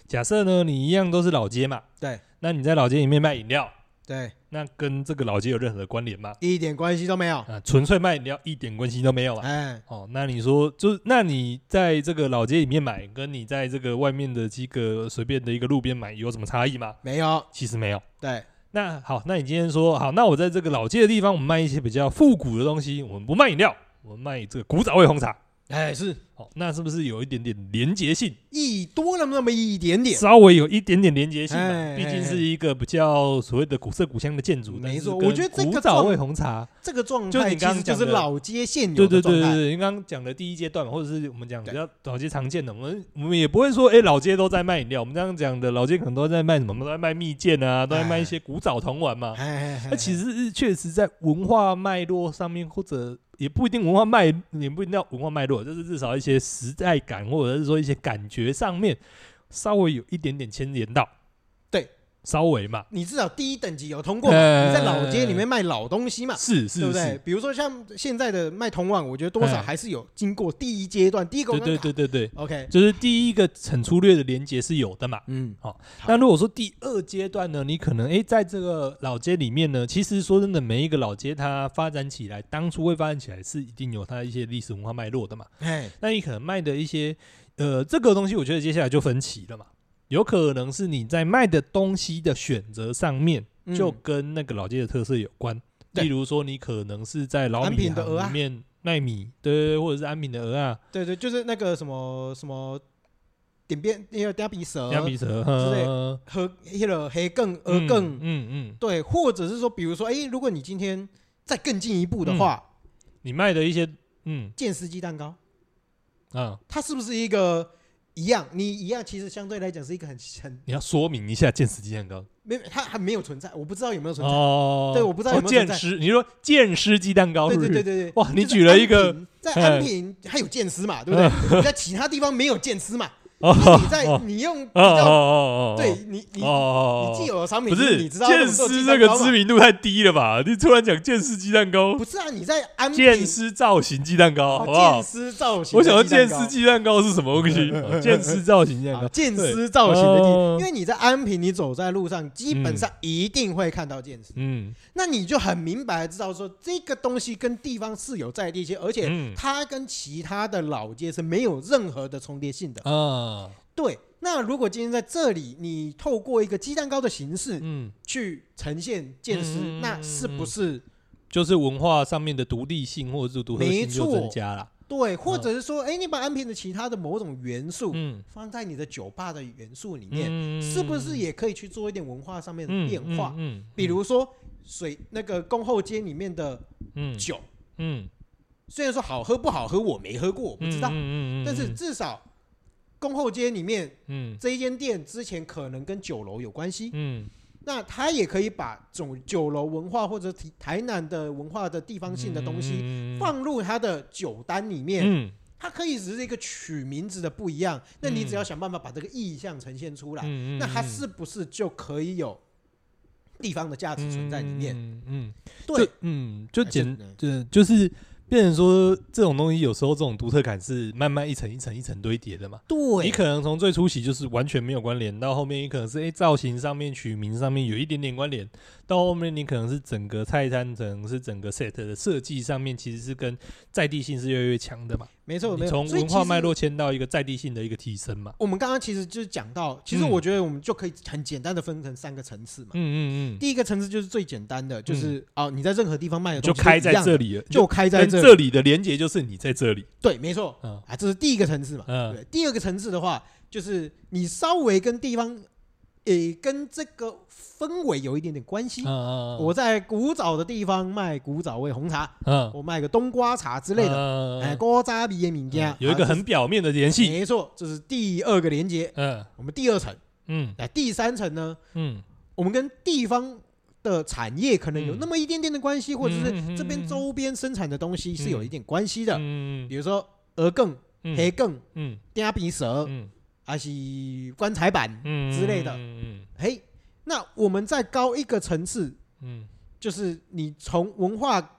假设呢，你一样都是老街嘛，对，那你在老街里面卖饮料。对，那跟这个老街有任何的关联吗？一点关系都没有啊，纯粹卖饮料，一点关系都没有啊。哎，哦，那你说，就是那你在这个老街里面买，跟你在这个外面的几个随便的一个路边买有什么差异吗？没有，其实没有。对，那好，那你今天说好，那我在这个老街的地方，我们卖一些比较复古的东西，我们不卖饮料，我们卖这个古早味红茶。哎，是。好，那是不是有一点点连结性？一多了那么一点点，稍微有一点点连结性嘛。毕竟是一个比较所谓的古色古香的建筑。没错，我觉得这个古早味红茶这个状态，就你刚刚讲的老街现有对对对对对，你刚刚讲的第一阶段，或者是我们讲比较老街常见的，我们我们也不会说，哎，老街都在卖饮料。我们这样讲的老街可能都在卖什么？都在卖蜜饯啊，都在卖一些古早童玩嘛。那其实是确实在文化脉络上面，或者。也不一定文化脉，也不一定要文化脉络，就是至少一些些时代感，或者是说一些感觉上面，稍微有一点点牵连到。对，稍微嘛，你至少第一等级有通过嘛？你在老街里面卖老东西嘛？是是，对不对？比如说像现在的卖通旺，我觉得多少还是有经过第一阶段，第一个对对对对对，OK，就是第一个很粗略的连接是有的嘛。嗯，好。那如果说第二阶段呢，你可能哎，在这个老街里面呢，其实说真的，每一个老街它发展起来，当初会发展起来是一定有它一些历史文化脉络的嘛。哎，那你可能卖的一些呃这个东西，我觉得接下来就分歧了嘛。有可能是你在卖的东西的选择上面，就跟那个老街的特色有关。嗯、例如说，你可能是在老米的里面卖米，对对对，或者是安平的鹅啊，对对，就是那个什么什么点边那个嗲鼻蛇、嗲鼻蛇之类，和黑了黑更鹅更，嗯嗯，嗯。对，或者是说，比如说，哎、欸，如果你今天再更进一步的话，嗯、你卖的一些嗯。剑丝鸡蛋糕，啊，它是不是一个？一样，你一样，其实相对来讲是一个很很。你要说明一下剑丝鸡蛋糕，没，它还没有存在，我不知道有没有存在。哦，对，我不知道有没有存在。剑丝，你说剑丝鸡蛋糕是不是？对对对对。哇，你举了一个，在安平还有剑丝嘛，对不对？你在其他地方没有剑丝嘛？你在你用比较对你你你既有的商品不是？你知道剑丝这个知名度太低了吧？你突然讲剑丝鸡蛋糕，不是啊？你在安剑丝造型鸡蛋糕，剑丝造型。我想要剑丝鸡蛋糕是什么东西？剑丝造型鸡蛋糕，剑丝造型的鸡，因为你在安平，你走在路上，基本上一定会看到剑丝。嗯，那你就很明白知道说，这个东西跟地方是有在地性，而且它跟其他的老街是没有任何的重叠性的。嗯。啊，对。那如果今天在这里，你透过一个鸡蛋糕的形式，嗯，去呈现剑丝，嗯、那是不是就是文化上面的独立性或者是独特性就增加了？对，或者是说，哎、欸，你把安平的其他的某种元素，嗯，放在你的酒吧的元素里面，嗯、是不是也可以去做一点文化上面的变化？嗯，比如说水那个宫后街里面的酒，嗯，嗯虽然说好喝不好喝，我没喝过，我不知道，嗯嗯嗯嗯、但是至少。宫后街里面，嗯，这一间店之前可能跟酒楼有关系，嗯，那他也可以把这种酒楼文化或者台南的文化的地方性的东西放入他的酒单里面，嗯，它可以只是一个取名字的不一样，那你只要想办法把这个意象呈现出来，那它是不是就可以有地方的价值存在里面？嗯，对，嗯，就简，就就是。变成说这种东西有时候这种独特感是慢慢一层一层一层堆叠的嘛？对，你可能从最初期就是完全没有关联，到后面你可能是诶造型上面取名上面有一点点关联，到后面你可能是整个菜单，可能是整个 set 的设计上面其实是跟在地性是越来越强的嘛？没错，没错。从文化脉络迁到一个在地性的一个提升嘛。我们刚刚其实就是讲到，其实我觉得我们就可以很简单的分成三个层次嘛。嗯嗯嗯。第一个层次就是最简单的，就是哦，你在任何地方卖的东西就开在这里了，就开在这里。这里的连接就是你在这里，对，没错，嗯，啊，这是第一个层次嘛，嗯，对。第二个层次的话，就是你稍微跟地方，诶，跟这个氛围有一点点关系。我在古早的地方卖古早味红茶，嗯，我卖个冬瓜茶之类的，哎，古早味的物件，有一个很表面的联系，没错，这是第二个连接，嗯，我们第二层，嗯，来第三层呢，嗯，我们跟地方。的产业可能有那么一点点的关系，或者是这边周边生产的东西是有一点关系的。比如说鹅羹、黑羹、嗲鼻蛇，还是棺材板之类的。嘿，那我们再高一个层次，嗯就是你从文化、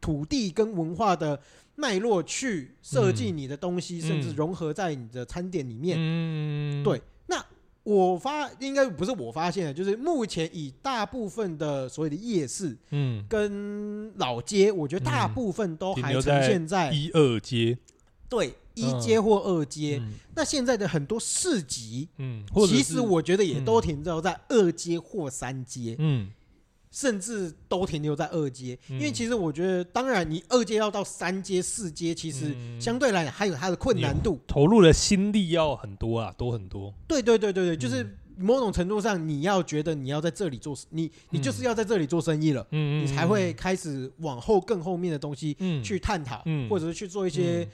土地跟文化的脉络去设计你的东西，甚至融合在你的餐点里面。对。那我发应该不是我发现的，就是目前以大部分的所谓的夜市，嗯，跟老街，我觉得大部分都还呈现在一二街，对，一阶或二阶。那现在的很多市集，嗯，其实我觉得也都停留在二阶或三阶，嗯。甚至都停留在二阶，因为其实我觉得，当然你二阶要到三阶、四阶，其实相对来讲还有它的困难度，投入的心力要很多啊，多很多。对对对对对，就是某种程度上，你要觉得你要在这里做，你你就是要在这里做生意了，嗯你才会开始往后更后面的东西去探讨，或者是去做一些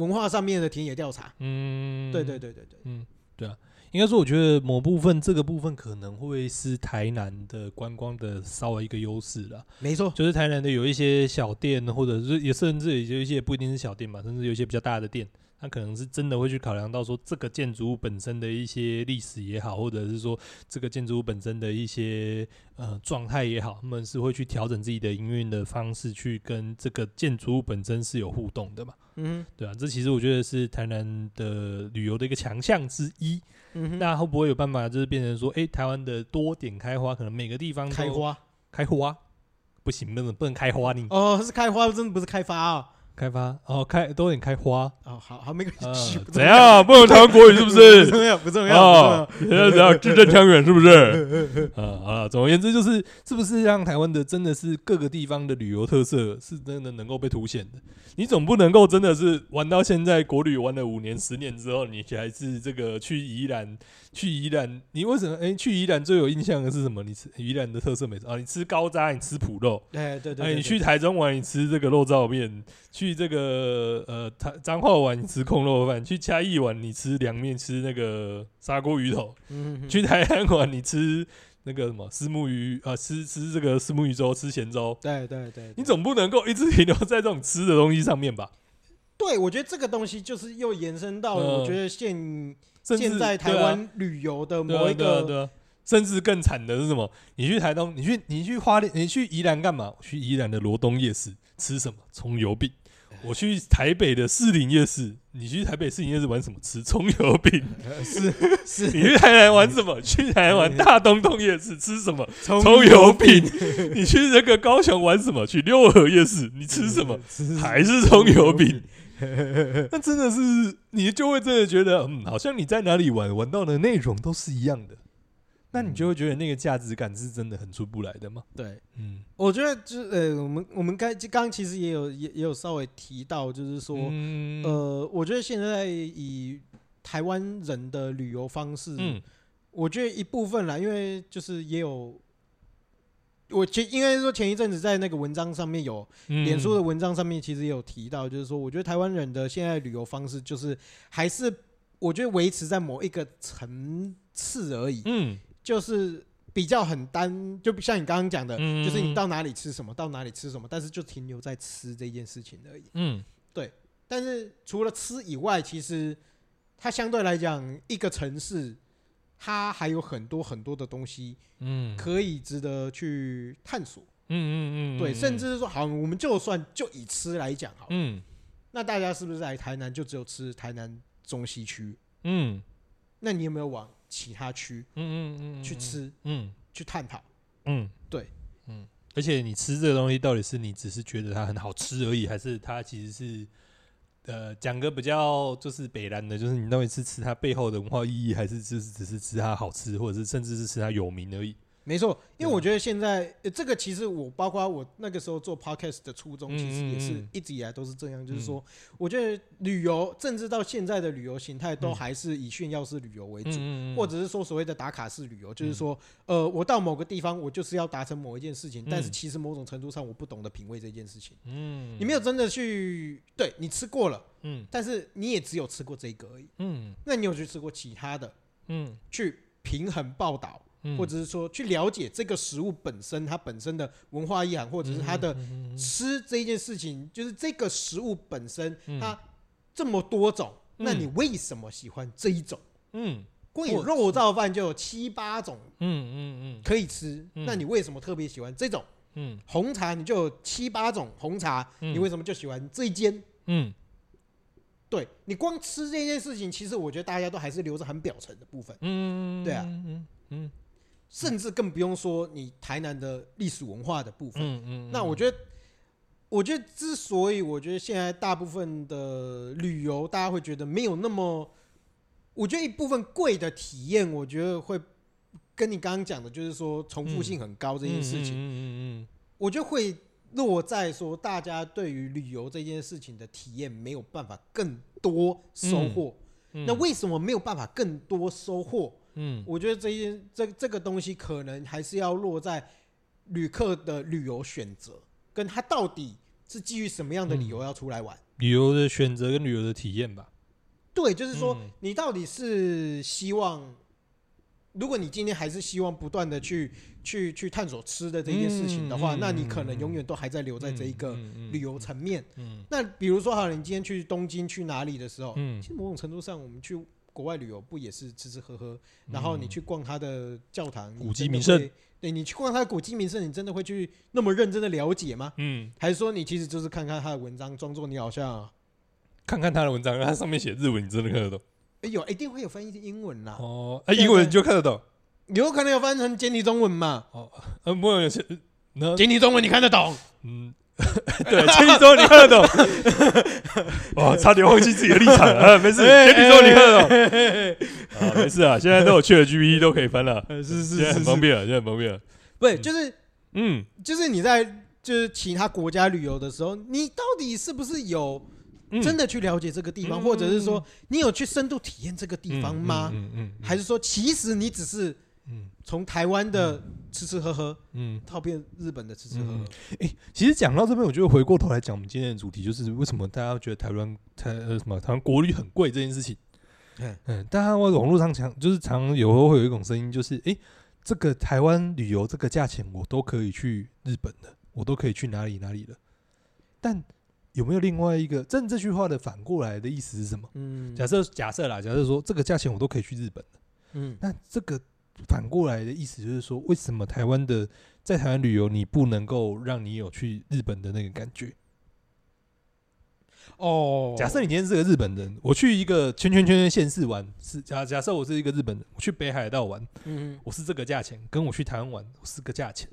文化上面的田野调查。嗯，对对对对对，嗯，对啊。应该说，我觉得某部分这个部分可能会是台南的观光的稍微一个优势了。没错，就是台南的有一些小店，或者是也甚至有一些不一定是小店嘛，甚至有一些比较大的店，他可能是真的会去考量到说这个建筑物本身的一些历史也好，或者是说这个建筑物本身的一些呃状态也好，他们是会去调整自己的营运的方式，去跟这个建筑物本身是有互动的嘛？嗯，对啊，这其实我觉得是台南的旅游的一个强项之一。嗯，那会不会有办法就是变成说，哎，台湾的多点开花，可能每个地方开花开花不行，不能不能开花你哦，是开花，真的不是开发啊。开发哦，开都有点开花哦，好好没关系。怎样？不能台湾国语是不是？不重要，不重要。哦，怎样？怎样？字正腔圆是不是？啊啊！总而言之，就是是不是让台湾的真的是各个地方的旅游特色是真的能够被凸显的？你总不能够真的是玩到现在国旅玩了五年、十年之后，你还是这个去宜兰？去宜兰，你为什么？哎、欸，去宜兰最有印象的是什么？你吃宜兰的特色美食啊？你吃高渣，你吃脯肉。哎，对对，对。哎，你去台中玩，你吃这个肉燥面；去这个呃台彰化玩，你吃空肉饭；去嘉义玩，你吃凉面，吃那个砂锅鱼头。去台南玩，你吃那个什么虱目鱼啊？吃吃这个虱目鱼粥，吃咸粥。对对对，对。你总不能够一直停留在这种吃的东西上面吧？对，我觉得这个东西就是又延伸到了，我觉得现。现在台湾旅游的某一个，甚至更惨的是什么？你去台东，你去你去花莲，你去宜兰干嘛？去宜兰的罗东夜市吃什么？葱油饼。我去台北的士林夜市，你去台北士林夜市玩什么？吃葱油饼。是 是。你去台南玩什么？去台南玩大东东夜市吃什么？葱油饼。你去那个高雄玩什么？去六合夜市，你吃什么？还是葱油饼。那真的是你就会真的觉得，嗯，好像你在哪里玩，玩到的内容都是一样的。那你就会觉得那个价值感是真的很出不来的吗？对，嗯，我觉得就是呃，我们我们刚刚其实也有也也有稍微提到，就是说，嗯、呃，我觉得现在以台湾人的旅游方式，嗯，我觉得一部分啦，因为就是也有。我前应该说前一阵子在那个文章上面有，脸书的文章上面其实也有提到，就是说我觉得台湾人的现在旅游方式就是还是我觉得维持在某一个层次而已，嗯，就是比较很单，就像你刚刚讲的，就是你到哪里吃什么，到哪里吃什么，但是就停留在吃这件事情而已，嗯，对。但是除了吃以外，其实它相对来讲一个城市。它还有很多很多的东西，嗯，可以值得去探索，嗯嗯嗯，对，甚至是说，好，我们就算就以吃来讲，好，嗯，那大家是不是来台南就只有吃台南中西区？嗯，那你有没有往其他区，嗯嗯嗯，去吃，嗯，去探讨，嗯，对，嗯，而且你吃这个东西，到底是你只是觉得它很好吃而已，还是它其实是？呃，讲个比较就是北兰的，就是你到底是吃它背后的文化意义，还是就是只是吃它好吃，或者是甚至是吃它有名而已？没错，因为我觉得现在、呃、这个其实我包括我那个时候做 podcast 的初衷，其实也是一直以来都是这样，嗯、就是说，我觉得旅游，甚至到现在的旅游形态，都还是以炫耀式旅游为主，嗯、或者是说所谓的打卡式旅游，就是说，呃，我到某个地方，我就是要达成某一件事情，但是其实某种程度上，我不懂得品味这件事情。嗯，你没有真的去，对你吃过了，嗯，但是你也只有吃过这个而已，嗯，那你有去吃过其他的，嗯，去平衡报道。或者是说去了解这个食物本身，它本身的文化意涵，或者是它的吃这一件事情，就是这个食物本身它这么多种，那你为什么喜欢这一种？嗯，光有肉燥饭就有七八种，嗯嗯嗯，可以吃，那你为什么特别喜欢这种？嗯，红茶你就有七八种红茶，你为什么就喜欢这一间？嗯，对，你光吃这件事情，其实我觉得大家都还是留着很表层的部分。嗯，对啊，嗯嗯。甚至更不用说你台南的历史文化的部分。嗯嗯。那我觉得，我觉得之所以我觉得现在大部分的旅游，大家会觉得没有那么，我觉得一部分贵的体验，我觉得会跟你刚刚讲的，就是说重复性很高这件事情。嗯嗯嗯。我觉得会落在说大家对于旅游这件事情的体验没有办法更多收获。那为什么没有办法更多收获？嗯，我觉得这些这这个东西可能还是要落在旅客的旅游选择，跟他到底是基于什么样的理由要出来玩。旅游的选择跟旅游的体验吧。对，就是说你到底是希望如果你今天还是希望不断的去去去探索吃的这件事情的话，那你可能永远都还在留在这一个旅游层面。嗯那比如说，好，你今天去东京去哪里的时候，其实某种程度上，我们去国外旅游不也是吃吃喝喝，然后你去逛他的教堂、古迹名胜，对，你去逛他的古迹名胜，你真的会去那么认真的了解吗？嗯，还是说你其实就是看看他的文章，装作你好像看看他的文章，他上面写日文，你真的看得懂？哎、欸、有，一定会有翻译成英文啦。哦，哎、欸，英文你就看得懂？有可能有翻成简体中文嘛？哦，嗯、呃，不有些，简体中文你看得懂？嗯，对，简体中文你看得懂？哇，差点忘记自己的立场了。没事，简体中文你看得懂？啊，没事啊，现在都有 ChatGPT 都可以翻了，是是是，很方便了，现在很方便了。不对，就是，嗯，就是你在就是其他国家旅游的时候，你到底是不是有？真的去了解这个地方，或者是说你有去深度体验这个地方吗？嗯嗯还是说其实你只是从台湾的吃吃喝喝，嗯，套变日本的吃吃喝喝？哎，其实讲到这边，我觉得回过头来讲，我们今天的主题就是为什么大家觉得台湾台呃什么台湾国旅很贵这件事情。嗯嗯，大家我网络上常，就是常常有时候会有一种声音，就是哎，这个台湾旅游这个价钱，我都可以去日本的，我都可以去哪里哪里了，但。有没有另外一个？正这句话的反过来的意思是什么？嗯，假设假设啦，假设说这个价钱我都可以去日本，嗯，那这个反过来的意思就是说，为什么台湾的在台湾旅游你不能够让你有去日本的那个感觉？哦，假设你今天是个日本人，我去一个圈圈圈圈县市玩，是假假设我是一个日本人，我去北海道玩，嗯，我是这个价钱，跟我去台湾玩我是个价钱，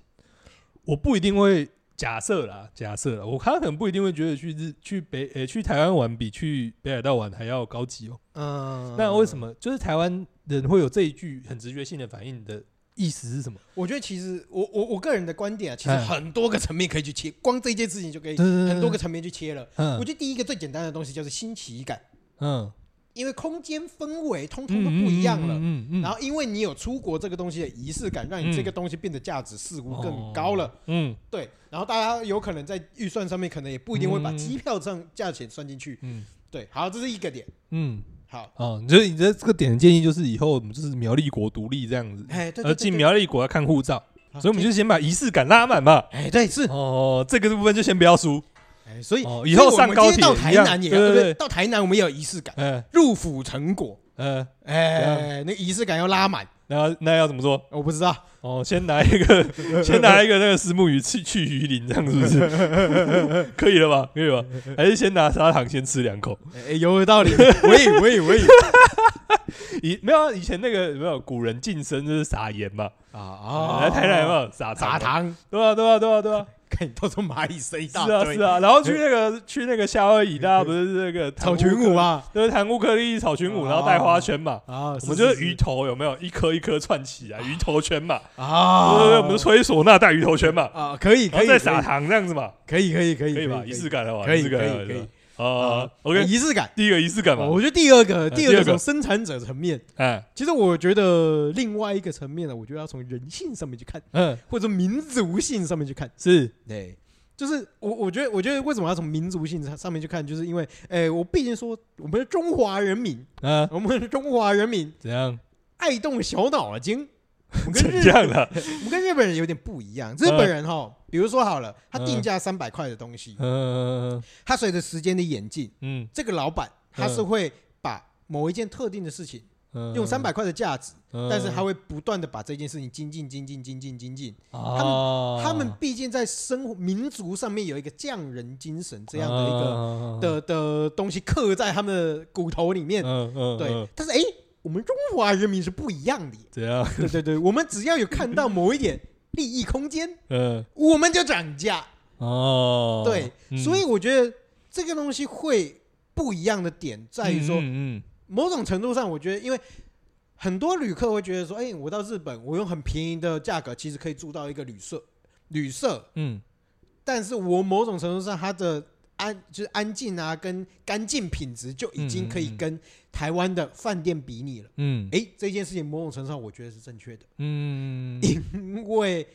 我不一定会。假设啦，假设啦，我他可能不一定会觉得去日去北呃、欸、去台湾玩比去北海道玩还要高级哦。嗯，那为什么就是台湾人会有这一句很直觉性的反应的意思是什么？我觉得其实我我我个人的观点啊，其实很多个层面可以去切，光这一件事情就可以很多个层面去切了。嗯，我觉得第一个最简单的东西就是新奇感。嗯。因为空间氛围通通都不一样了，嗯嗯嗯、然后因为你有出国这个东西的仪式感，让你这个东西变得价值似乎更高了，嗯，对。然后大家有可能在预算上面可能也不一定会把机票上价钱算进去，嗯，对。好，这是一个点，嗯，好，哦，你觉得你的这个点的建议就是以后我们就是苗栗国独立这样子，哎，对，而进苗栗国要看护照，所以我们就先把仪式感拉满嘛，哎，对，是，哦，这个部分就先不要输。哎，所以以后上高铁到台南也要，对不对？到台南我们也有仪式感，嗯，入府成果，嗯，哎，那仪式感要拉满，那那要怎么做？我不知道。哦，先拿一个，先拿一个那个石木鱼去去鱼鳞，这样是不是？可以了吧？可以吧？还是先拿砂糖先吃两口？哎，有道理。喂喂喂，以没有以前那个没有古人净身就是撒盐嘛？啊啊，来台南有没有撒撒糖？对啊对啊对啊对啊。看 你到时候蚂蚁塞一大堆，是啊是啊，然后去那个去那个夏威夷，大家不是那个 草裙舞嘛，就是弹乌克丽丽草裙舞，然后带花圈嘛，啊，我们就是鱼头有没有？一颗一颗串起来，鱼头圈嘛，啊，对对，我们吹唢呐带鱼头圈嘛，啊，可以可以，再撒糖这样子嘛，可以可以可以可以吧，仪式感的话，可以可以可以。啊，OK，仪式感，第一个仪式感嘛，我觉得第二个，第二个从生产者层面，哎，其实我觉得另外一个层面呢，我觉得要从人性上面去看，嗯，或者民族性上面去看，是，对，就是我我觉得，我觉得为什么要从民族性上面去看，就是因为，哎，我毕竟说我们是中华人民，啊，我们是中华人民。怎样？爱动小脑筋。我跟日本，我们跟日本人有点不一样。日本人哈，比如说好了，他定价三百块的东西，嗯，他随着时间的演进，嗯，这个老板他是会把某一件特定的事情用三百块的价值，但是他会不断的把这件事情精进、精进、精进、精进。他们他们毕竟在生活民族上面有一个匠人精神这样的一个的的东西刻在他们的骨头里面，对。但是哎。我们中华人民是不一样的，怎样？对对对，我们只要有看到某一点利益空间，嗯，我们就涨价。哦。对，所以我觉得这个东西会不一样的点在于说，嗯，某种程度上，我觉得，因为很多旅客会觉得说，哎，我到日本，我用很便宜的价格，其实可以住到一个旅社，旅社，嗯，但是我某种程度上，它的安就是安静啊，跟干净品质就已经可以跟。台湾的饭店比拟了，嗯，哎，这件事情某种程度上我觉得是正确的，嗯，因为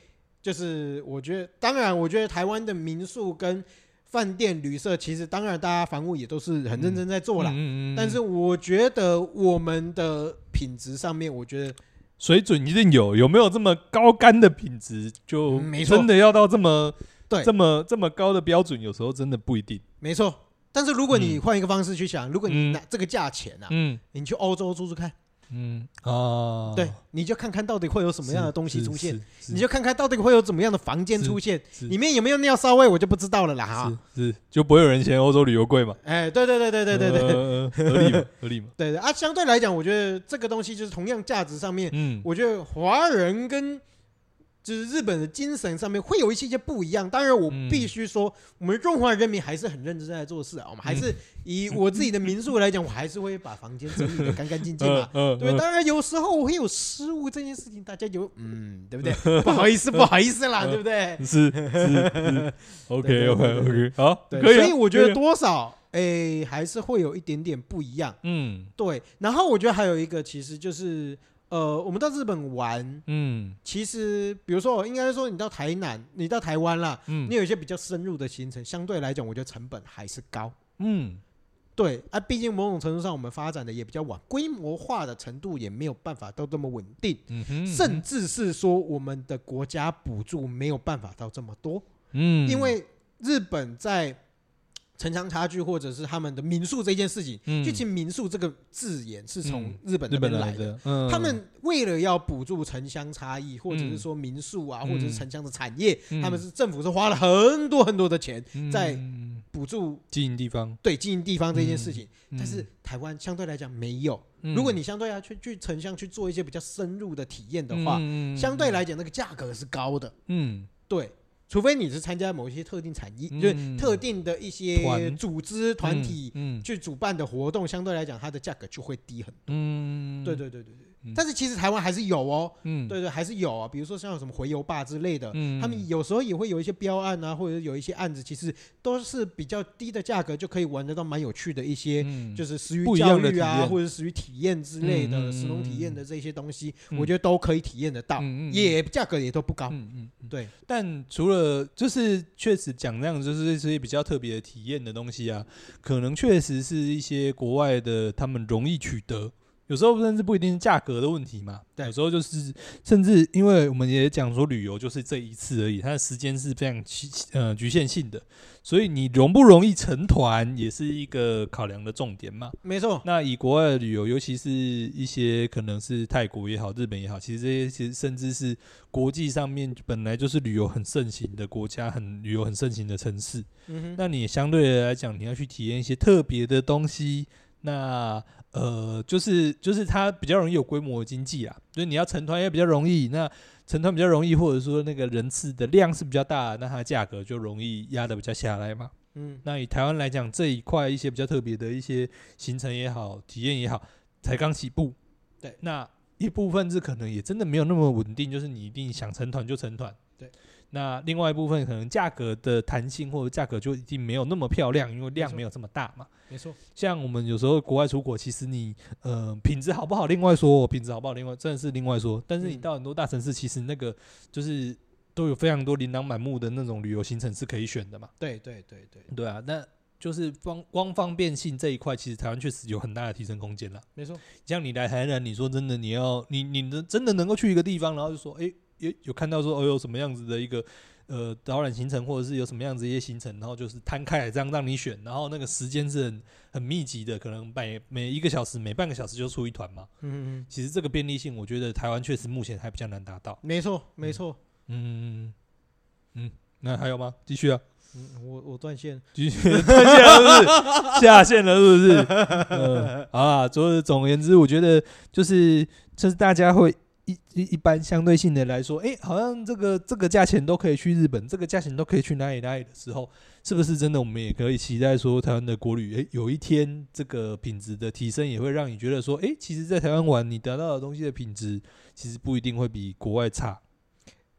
就是我觉得，当然，我觉得台湾的民宿跟饭店旅社，其实当然大家房务也都是很认真在做了，嗯嗯，但是我觉得我们的品质上面，我觉得水准一定有，有没有这么高干的品质，就真的要到这么对这么这么高的标准，有时候真的不一定。没错，但是如果你换一个方式去想，如果你拿这个价钱啊，嗯，你去欧洲住住看。嗯啊，对，你就看看到底会有什么样的东西出现，你就看看到底会有怎么样的房间出现，里面有没有尿骚味，我就不知道了啦哈。是，就不会有人嫌欧洲旅游贵嘛？哎，对对对对对对对，合理嘛？合理嘛？对对啊，相对来讲，我觉得这个东西就是同样价值上面，嗯，我觉得华人跟。就是日本的精神上面会有一些些不一样，当然我必须说，我们中华人民还是很认真在做事啊。我们还是以我自己的民宿来讲，我还是会把房间整理的干干净净嘛。对，当然有时候我会有失误，这件事情大家有嗯，对不对？不好意思，不好意思啦，对不对？是是，OK OK OK，好，对，所以我觉得多少哎还是会有一点点不一样。嗯，对。然后我觉得还有一个，其实就是。呃，我们到日本玩，嗯，其实比如说，应该说你到台南，你到台湾啦，嗯，你有一些比较深入的行程，相对来讲，我觉得成本还是高，嗯，对，啊，毕竟某种程度上我们发展的也比较晚，规模化的程度也没有办法到这么稳定，嗯哼，甚至是说我们的国家补助没有办法到这么多，嗯，因为日本在。城乡差距，或者是他们的民宿这件事情，嗯、就其实民宿这个字眼是从日本那边来的。嗯、他们为了要补助城乡差异，或者是说民宿啊，嗯、或者是城乡的产业，嗯、他们是政府是花了很多很多的钱在补助经营地方。对，经营地方这件事情，嗯、但是台湾相对来讲没有。嗯、如果你相对要去去城乡去做一些比较深入的体验的话，嗯、相对来讲那个价格是高的。嗯，对。除非你是参加某一些特定产业，就是特定的一些组织团体去主办的活动，相对来讲它的价格就会低很多。嗯，对对对对对。但是其实台湾还是有哦，嗯，对对，还是有啊。比如说像什么回游吧之类的，嗯，他们有时候也会有一些标案啊，或者有一些案子，其实都是比较低的价格就可以玩得到蛮有趣的一些，就是食鱼教育啊，或者食鱼体验之类的，食农体验的这些东西，我觉得都可以体验得到，也价格也都不高，嗯嗯，对。但除了就是确实讲那样，就是这些比较特别的体验的东西啊，可能确实是一些国外的他们容易取得。有时候甚至不一定是价格的问题嘛，对，有时候就是甚至因为我们也讲说旅游就是这一次而已，它的时间是非常呃局限性的，所以你容不容易成团也是一个考量的重点嘛。没错。那以国外的旅游，尤其是一些可能是泰国也好、日本也好，其实这些其实甚至是国际上面本来就是旅游很盛行的国家，很旅游很盛行的城市。嗯哼。那你相对来讲，你要去体验一些特别的东西，那。呃，就是就是它比较容易有规模经济啊，所以你要成团也比较容易。那成团比较容易，或者说那个人次的量是比较大，那它的价格就容易压得比较下来嘛。嗯，那以台湾来讲，这一块一些比较特别的一些行程也好，体验也好，才刚起步。对，那一部分是可能也真的没有那么稳定，就是你一定想成团就成团。对。那另外一部分可能价格的弹性或者价格就已经没有那么漂亮，因为量没有这么大嘛。没错，像我们有时候国外出国，其实你呃品质好不好，另外说，品质好不好，另外真的是另外说。但是你到很多大城市，其实那个就是都有非常多琳琅满目的那种旅游行程是可以选的嘛。对对对对，对啊，那就是方光方便性这一块，其实台湾确实有很大的提升空间了。没错，像你来台南，你说真的，你要你你能真的能够去一个地方，然后就说，诶。有有看到说哦，有什么样子的一个呃导览行程，或者是有什么样子一些行程，然后就是摊开来这样让你选，然后那个时间是很很密集的，可能每每一个小时、每半个小时就出一团嘛。嗯嗯。其实这个便利性，我觉得台湾确实目前还比较难达到。没错，没错。嗯嗯，那还有吗？继续啊。嗯，我我断线，继续断线了是不是？下线了是不是？啊。总总而言之，我觉得就是就是大家会。一一一般相对性的来说，哎、好像这个这个价钱都可以去日本，这个价钱都可以去哪里哪里的时候，是不是真的？我们也可以期待说，台湾的国旅，哎、有一天这个品质的提升，也会让你觉得说，哎、其实，在台湾玩，你得到的东西的品质，其实不一定会比国外差。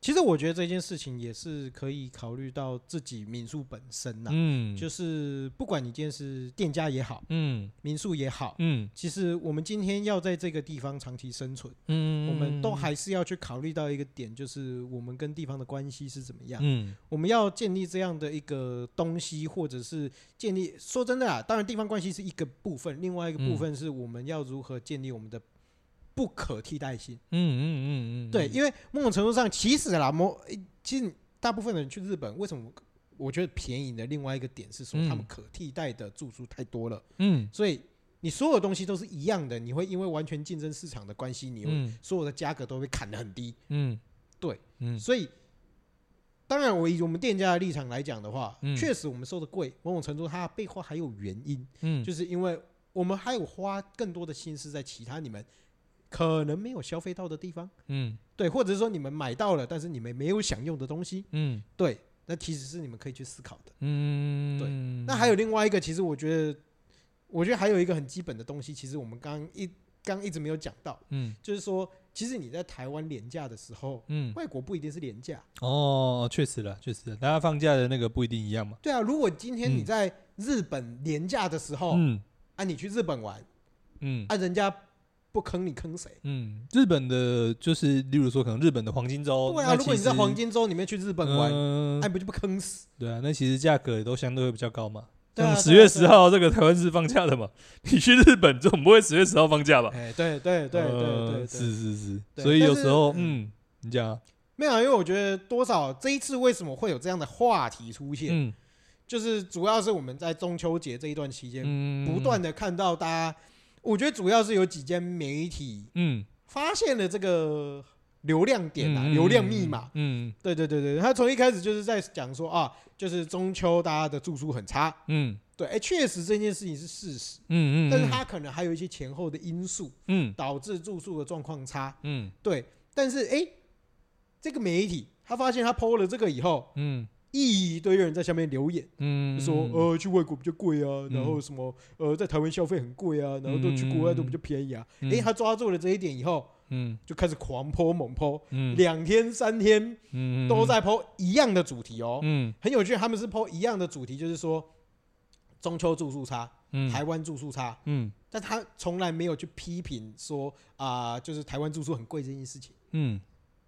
其实我觉得这件事情也是可以考虑到自己民宿本身呐，嗯，就是不管你今天是店家也好，嗯，民宿也好，嗯，其实我们今天要在这个地方长期生存，嗯，我们都还是要去考虑到一个点，就是我们跟地方的关系是怎么样，嗯，我们要建立这样的一个东西，或者是建立，说真的啊，当然地方关系是一个部分，另外一个部分是我们要如何建立我们的不可替代性。嗯嗯嗯嗯，对，因为某种程度上，其实啦，某其实大部分人去日本，为什么我觉得便宜的另外一个点是说，他们可替代的住宿太多了。嗯，所以你所有东西都是一样的，你会因为完全竞争市场的关系，你会所有的价格都会砍得很低。嗯，对，嗯，所以当然，我以我们店家的立场来讲的话，确实我们收的贵，某种程度它背后还有原因。嗯，就是因为我们还有花更多的心思在其他你们。可能没有消费到的地方，嗯，对，或者是说你们买到了，但是你们没有享用的东西，嗯，对，那其实是你们可以去思考的，嗯，对。那还有另外一个，其实我觉得，我觉得还有一个很基本的东西，其实我们刚一刚一直没有讲到，嗯，就是说，其实你在台湾廉价的时候，嗯，外国不一定是廉价，哦，确实了，确实，大家放假的那个不一定一样嘛。对啊，如果今天你在日本廉价的时候，嗯，啊，你去日本玩，嗯，啊，人家。不坑你坑谁？嗯，日本的就是，例如说，可能日本的黄金周。对啊，如果你在黄金周里面去日本玩，那不就不坑死？对啊，那其实价格也都相对会比较高嘛。像十月十号这个台湾是放假的嘛？你去日本总不会十月十号放假吧？哎，对对对对对，是是是。所以有时候，嗯，你讲没有？因为我觉得多少这一次为什么会有这样的话题出现？嗯，就是主要是我们在中秋节这一段期间，不断的看到大家。我觉得主要是有几间媒体，嗯，发现了这个流量点啊，流量密码，嗯，对对对对，他从一开始就是在讲说啊，就是中秋大家的住宿很差，嗯，对，哎，确实这件事情是事实，嗯嗯，但是他可能还有一些前后的因素，嗯，导致住宿的状况差，嗯，对，但是哎，这个媒体他发现他 PO 了这个以后，嗯。一堆人在下面留言，嗯，说呃去外国比较贵啊，然后什么呃在台湾消费很贵啊，然后都去国外都比较便宜啊。诶，他抓住了这一点以后，嗯，就开始狂 po 猛嗯，两天三天，嗯，都在 po 一样的主题哦，嗯，很有趣，他们是 po 一样的主题，就是说中秋住宿差，嗯，台湾住宿差，嗯，但他从来没有去批评说啊，就是台湾住宿很贵这件事情，嗯。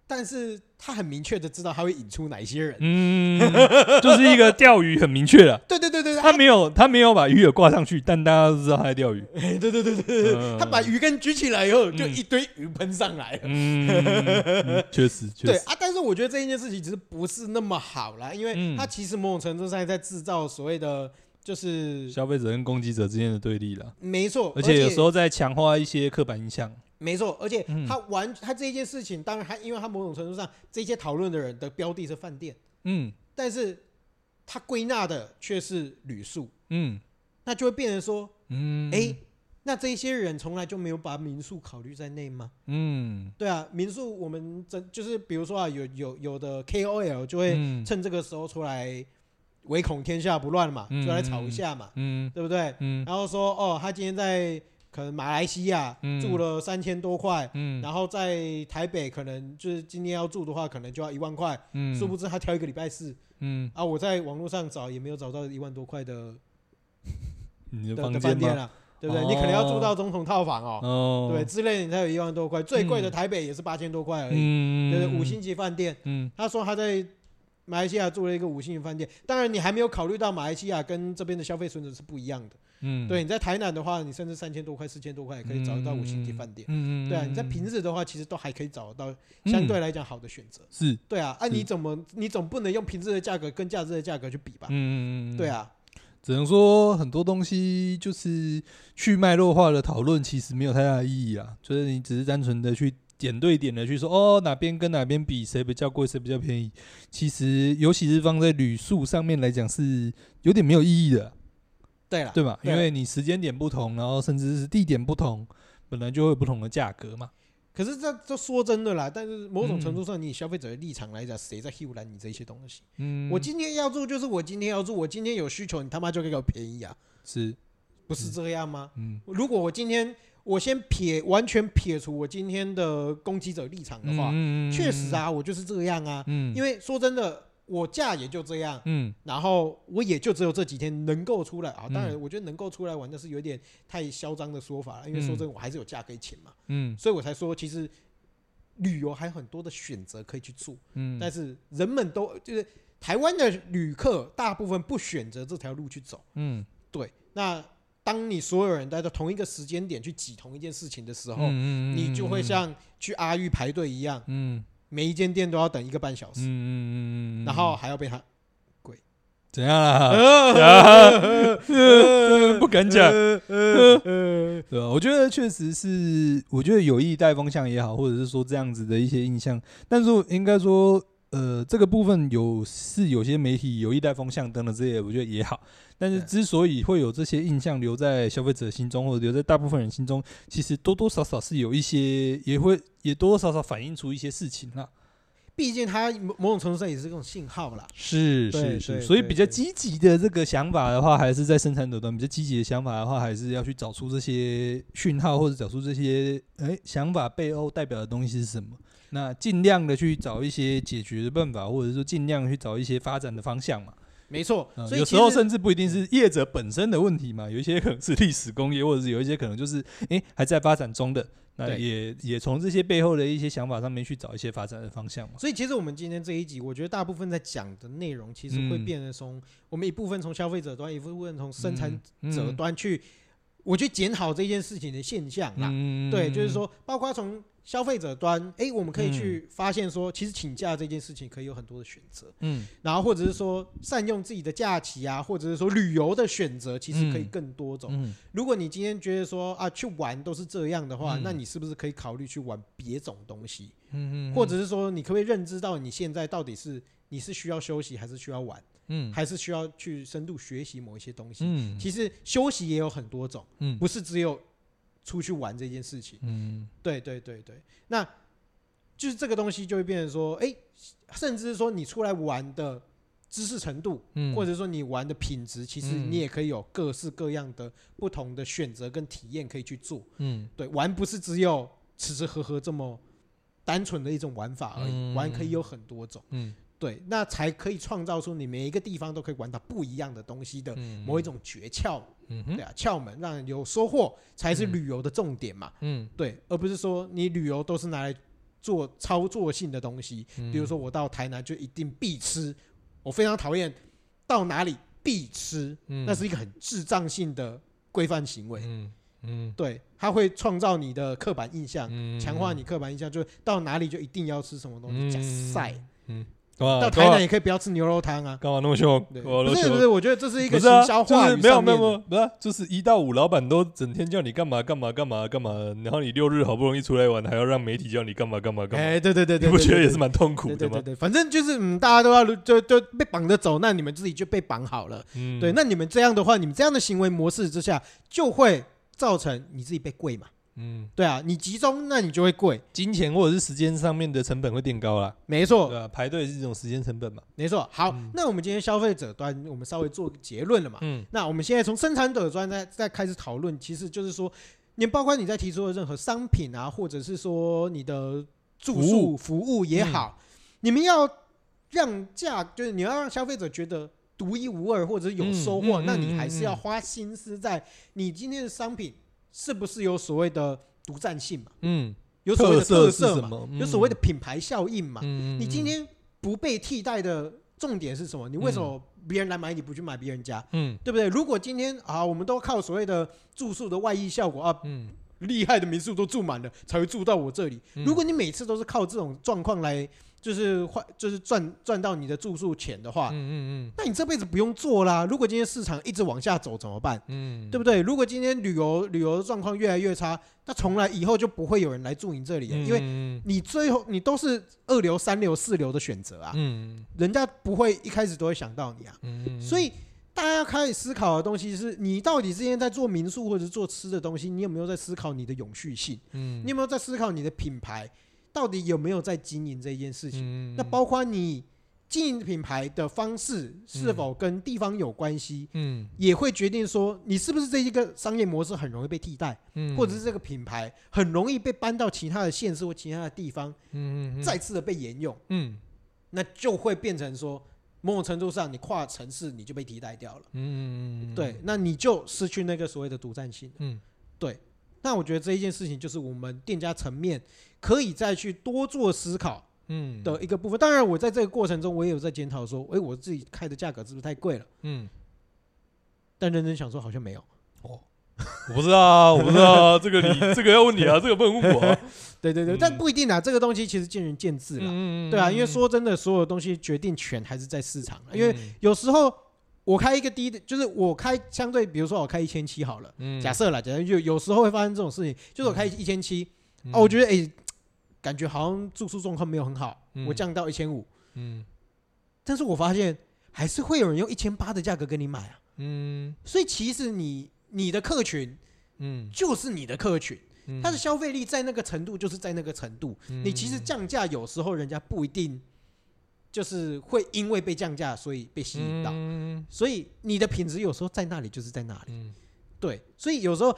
但是他很明确的知道他会引出哪一些人，嗯，就是一个钓鱼很明确的，对对对对，他没有他没有把鱼饵挂上去，但大家都知道他在钓鱼，对对对对对，他把鱼竿举起来以后，就一堆鱼喷上来了，嗯，确实，对啊，但是我觉得这一件事情其实不是那么好啦，因为他其实某种程度上在制造所谓的就是消费者跟攻击者之间的对立了，没错，而且有时候在强化一些刻板印象。没错，而且他完他这一件事情，当然他因为他某种程度上这些讨论的人的标的是饭店，嗯，但是他归纳的却是旅宿，嗯，那就会变成说，嗯，哎，那这些人从来就没有把民宿考虑在内吗？嗯，对啊，民宿我们真就是比如说啊，有有有的 KOL 就会趁这个时候出来唯恐天下不乱嘛，就来吵一下嘛，嗯，对不对？嗯，然后说哦，他今天在。可能马来西亚住了三千多块，嗯，然后在台北可能就是今天要住的话，可能就要一万块，嗯，殊不知他挑一个礼拜四，嗯，啊，我在网络上找也没有找到一万多块的 你的饭店啊，对不对？你可能要住到总统套房哦，对，之类的你才有一万多块，最贵的台北也是八千多块而已，对对，五星级饭店，嗯，他说他在马来西亚住了一个五星级饭店，当然你还没有考虑到马来西亚跟这边的消费水准是不一样的。嗯，对，你在台南的话，你甚至三千多块、四千多块也可以找得到五星级饭店。嗯嗯，对啊，你在平日的话，其实都还可以找得到相对来讲好的选择。是，对啊，啊，你怎么你总不能用平日的价格跟假日的价格去比吧？嗯嗯，对啊，只能说很多东西就是去脉络化的讨论，其实没有太大的意义啊。就是你只是单纯的去点对点的去说，哦，哪边跟哪边比，谁比较贵，谁比较便宜。其实尤其是放在旅宿上面来讲，是有点没有意义的。对了，对吧？因为你时间点不同，然后甚至是地点不同，本来就会有不同的价格嘛。可是这这说真的啦，但是某种程度上，你以消费者的立场来讲，谁在欺负你这些东西？嗯，我今天要住就是我今天要住，我今天有需求，你他妈就给我便宜啊？是，不是这样吗？嗯，如果我今天我先撇完全撇除我今天的攻击者立场的话，确实啊，我就是这样啊。嗯，因为说真的。我假也就这样，嗯，然后我也就只有这几天能够出来啊。当然，我觉得能够出来玩的是有点太嚣张的说法了，因为说真的，我还是有假可以请嘛，嗯，所以我才说，其实旅游还有很多的选择可以去做，嗯，但是人们都就是台湾的旅客大部分不选择这条路去走，嗯，对，那当你所有人待在同一个时间点去挤同一件事情的时候，嗯、你就会像去阿玉排队一样，嗯、每一间店都要等一个半小时，嗯、然后还要被他跪，怎样 啦？不敢讲，对吧？我觉得确实是，我觉得有意带风向也好，或者是说这样子的一些印象，但是应该说。呃，这个部分有是有些媒体有意带风向灯的这些，我觉得也好。但是之所以会有这些印象留在消费者心中，或者留在大部分人心中，其实多多少少是有一些，也会也多多少少反映出一些事情啦。毕竟它某某种程度上也是这种信号啦。是是是，所以比较积极的这个想法的话，还是在生产者端；比较积极的想法的话，还是要去找出这些讯号，或者找出这些哎想法背后代表的东西是什么。那尽量的去找一些解决的办法，或者说尽量去找一些发展的方向嘛。没错，所以有时候甚至不一定是业者本身的问题嘛，有一些可能是历史工业，或者是有一些可能就是诶还在发展中的，那也也从这些背后的一些想法上面去找一些发展的方向嘛。所以其实我们今天这一集，我觉得大部分在讲的内容，其实会变得从我们一部分从消费者端，一部分从生产者端去，我去检讨这件事情的现象啦。对，就是说，包括从。消费者端，哎、欸，我们可以去发现说，其实请假这件事情可以有很多的选择，嗯，然后或者是说善用自己的假期啊，或者是说旅游的选择，其实可以更多种。嗯嗯、如果你今天觉得说啊，去玩都是这样的话，嗯、那你是不是可以考虑去玩别种东西？嗯嗯，或者是说，你可不可以认知到你现在到底是你是需要休息还是需要玩？嗯，还是需要去深度学习某一些东西？嗯，其实休息也有很多种，嗯，不是只有。出去玩这件事情，嗯，对对对对，那就是这个东西就会变成说，哎、欸，甚至是说你出来玩的知识程度，嗯，或者说你玩的品质，其实你也可以有各式各样的不同的选择跟体验可以去做，嗯，对，玩不是只有吃吃喝喝这么单纯的一种玩法而已，嗯、玩可以有很多种，嗯。对，那才可以创造出你每一个地方都可以玩到不一样的东西的某一种诀窍，嗯、对啊，窍门让人有收获才是旅游的重点嘛，嗯，对，而不是说你旅游都是拿来做操作性的东西，嗯、比如说我到台南就一定必吃，我非常讨厌到哪里必吃，嗯、那是一个很智障性的规范行为，嗯嗯，对，它会创造你的刻板印象，强、嗯、化你刻板印象，就是到哪里就一定要吃什么东西，假赛，嗯。嗯到台南也可以不要吃牛肉汤啊！干嘛那么凶？不是不是，我觉得这是一个营销话语。没有没有没有，不是，就是一到五，老板都整天叫你干嘛干嘛干嘛干嘛，然后你六日好不容易出来玩，还要让媒体叫你干嘛干嘛干嘛。哎，对对对对，你不觉得也是蛮痛苦的吗？对对对，反正就是嗯，大家都要就就被绑着走，那你们自己就被绑好了。嗯，对，那你们这样的话，你们这样的行为模式之下，就会造成你自己被跪嘛。嗯，对啊，你集中，那你就会贵，金钱或者是时间上面的成本会变高了。没错，对啊，排队是一种时间成本嘛。没错。好，嗯、那我们今天消费者端，我们稍微做个结论了嘛。嗯。那我们现在从生产者端再再开始讨论，其实就是说，你包括你在提出的任何商品啊，或者是说你的住宿服务也好，嗯、你们要让价，就是你要让消费者觉得独一无二，或者是有收获，嗯嗯嗯嗯嗯、那你还是要花心思在你今天的商品。是不是有所谓的独占性嘛？嗯，有所谓的特色嘛？有所谓的品牌效应嘛？嗯，你今天不被替代的重点是什么？你为什么别人来买你不去买别人家？嗯，对不对？如果今天啊，我们都靠所谓的住宿的外溢效果啊，嗯，厉害的民宿都住满了才会住到我这里。如果你每次都是靠这种状况来。就是换，就是赚赚到你的住宿钱的话，嗯嗯嗯，那你这辈子不用做啦。如果今天市场一直往下走怎么办？嗯，对不对？如果今天旅游旅游的状况越来越差，那从来以后就不会有人来住你这里，因为你最后你都是二流、三流、四流的选择啊。嗯，人家不会一开始都会想到你啊。嗯，所以大家开始思考的东西是你到底之前在做民宿或者做吃的东西，你有没有在思考你的永续性？嗯，你有没有在思考你的品牌？到底有没有在经营这件事情？嗯、那包括你经营品牌的方式是否跟地方有关系？嗯，也会决定说你是不是这一个商业模式很容易被替代，嗯，或者是这个品牌很容易被搬到其他的县市或其他的地方，嗯，再次的被沿用，嗯，那就会变成说某种程度上你跨城市你就被替代掉了，嗯，对，那你就失去那个所谓的独占性，嗯，对。那我觉得这一件事情就是我们店家层面可以再去多做思考，嗯，的一个部分。当然，我在这个过程中，我也有在检讨说，诶，我自己开的价格是不是太贵了？嗯，但认真想说，好像没有。哦，我不知道啊，我不知道啊，这个你 这个要问你啊，这个不能问我啊。对对对，但不一定啊，这个东西其实见仁见智了。对啊，因为说真的，所有东西决定权还是在市场。因为有时候我开一个低的，就是我开相对，比如说我开一千七好了，假设啦，假设就有时候会发生这种事情，就是我开一千七，哦，我觉得哎，感觉好像住宿状况没有很好，我降到一千五，嗯，但是我发现还是会有人用一千八的价格跟你买啊，嗯，所以其实你你的客群，嗯，就是你的客群。它的消费力在那个程度，就是在那个程度。你其实降价，有时候人家不一定就是会因为被降价，所以被吸引到。所以你的品质有时候在那里，就是在那里。对，所以有时候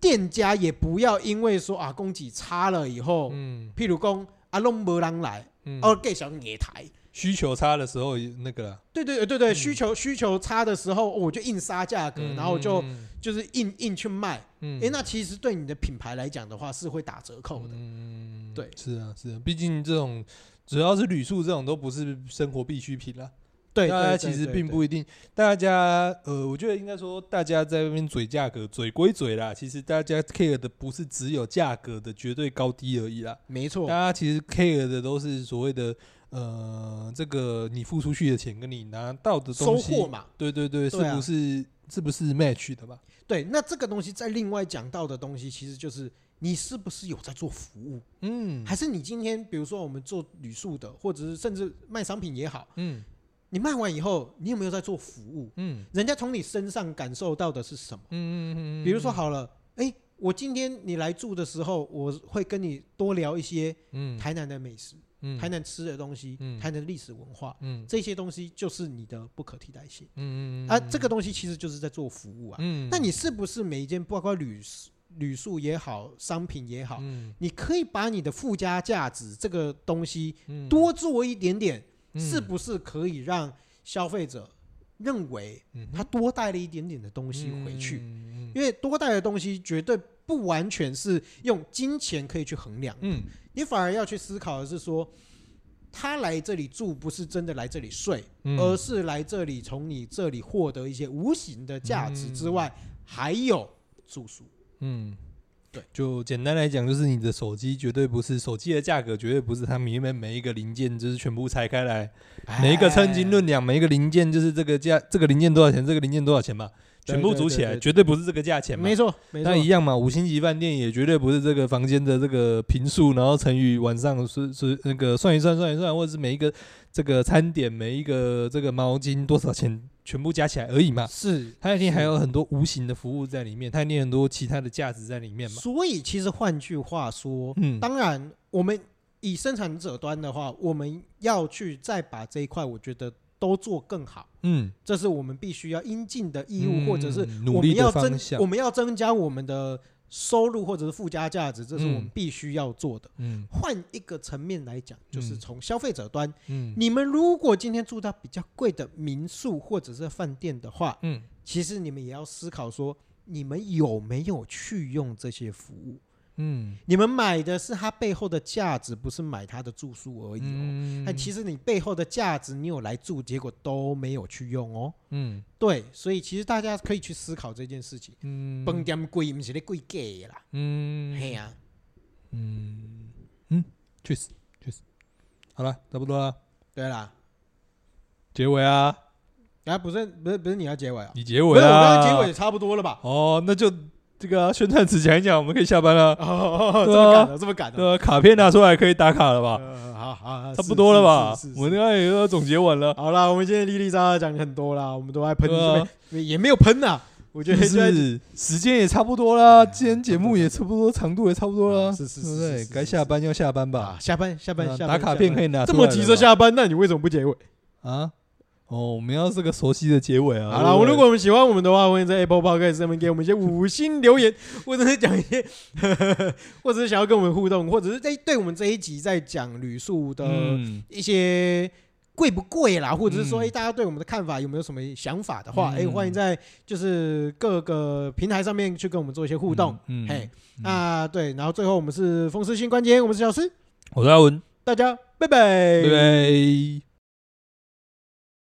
店家也不要因为说啊供给差了以后，嗯譬如说阿龙没人来，哦给小野台。需求差的时候，那个对对对对，需求需求差的时候，我就硬杀价格，然后就就是硬硬去卖。哎，那其实对你的品牌来讲的话，是会打折扣的。嗯，对，是啊是啊，毕竟这种只要是旅宿这种都不是生活必需品啦。对，大家其实并不一定。大家呃，我觉得应该说，大家在那边嘴价格，嘴归嘴啦，其实大家 care 的不是只有价格的绝对高低而已啦。没错，大家其实 care 的都是所谓的。呃，这个你付出去的钱跟你拿到的东西，收获嘛，对对对，是不是是不是 match 的吧？对，那这个东西在另外讲到的东西，其实就是你是不是有在做服务？嗯，还是你今天比如说我们做旅宿的，或者是甚至卖商品也好，嗯，你卖完以后，你有没有在做服务？嗯，人家从你身上感受到的是什么？嗯嗯嗯，比如说好了，哎，我今天你来住的时候，我会跟你多聊一些嗯台南的美食。台南吃的东西，台南历史文化，嗯这些东西就是你的不可替代性。嗯啊，这个东西其实就是在做服务啊。嗯那你是不是每一件，包括旅旅宿也好，商品也好，你可以把你的附加价值这个东西多做一点点，是不是可以让消费者认为他多带了一点点的东西回去？因为多带的东西绝对不完全是用金钱可以去衡量。你反而要去思考的是说，他来这里住不是真的来这里睡，嗯、而是来这里从你这里获得一些无形的价值之外，嗯、还有住宿。嗯，对，就简单来讲，就是你的手机绝对不是手机的价格，绝对不是它里面每一个零件就是全部拆开来，哎、每一个称斤论两，每一个零件就是这个价，这个零件多少钱，这个零件多少钱嘛。全部组起来绝对不是这个价钱嘛？没错，但一样嘛。五星级饭店也绝对不是这个房间的这个平数，然后乘以晚上是是那个算一算算一算，或者是每一个这个餐点每一个这个毛巾多少钱，全部加起来而已嘛。是，它一定还有很多无形的服务在里面，它一定很多其他的价值在里面嘛。所以其实换句话说，嗯，当然我们以生产者端的话，我们要去再把这一块，我觉得。都做更好，嗯，这是我们必须要应尽的义务，或者是我们要增，我们要增加我们的收入或者是附加价值，这是我们必须要做的。嗯，换一个层面来讲，就是从消费者端，嗯，你们如果今天住到比较贵的民宿或者是饭店的话，嗯，其实你们也要思考说，你们有没有去用这些服务。嗯，你们买的是它背后的价值，不是买它的住宿而已哦。但其实你背后的价值，你有来住，结果都没有去用哦。嗯，对，所以其实大家可以去思考这件事情。嗯，饭店贵不是咧贵价啦。嗯，嘿呀，嗯嗯，确实确实。好了，差不多了。对啦，结尾啊？啊，不是不是不是你要结尾啊？你结尾啊？我刚刚结尾也差不多了吧？哦，那就。这个宣传词讲一讲，我们可以下班了。哦，这么赶的，这么赶的。对，卡片拿出来可以打卡了吧？好好，差不多了吧？我们刚刚也要总结完了。好了，我们今天哩哩喳喳讲很多了，我们都爱喷，也没有喷呐。我觉得是时间也差不多了，今天节目也差不多，长度也差不多了。是是是，对，该下班要下班吧？下班下班，打卡片可以拿。这么急着下班，那你为什么不结尾啊？哦，我们要这个熟悉的结尾啊！好了，我如果我们喜欢我们的话，欢迎在 Apple Podcast 上面给我们一些五星留言，或者是讲一些，或者是想要跟我们互动，或者是在对我们这一集在讲旅宿的一些贵不贵啦，或者是说，哎，大家对我们的看法有没有什么想法的话，哎，欢迎在就是各个平台上面去跟我们做一些互动。嗯，嘿，那对，然后最后我们是风湿性关节，我们是小师，我是阿文，大家拜拜，拜拜。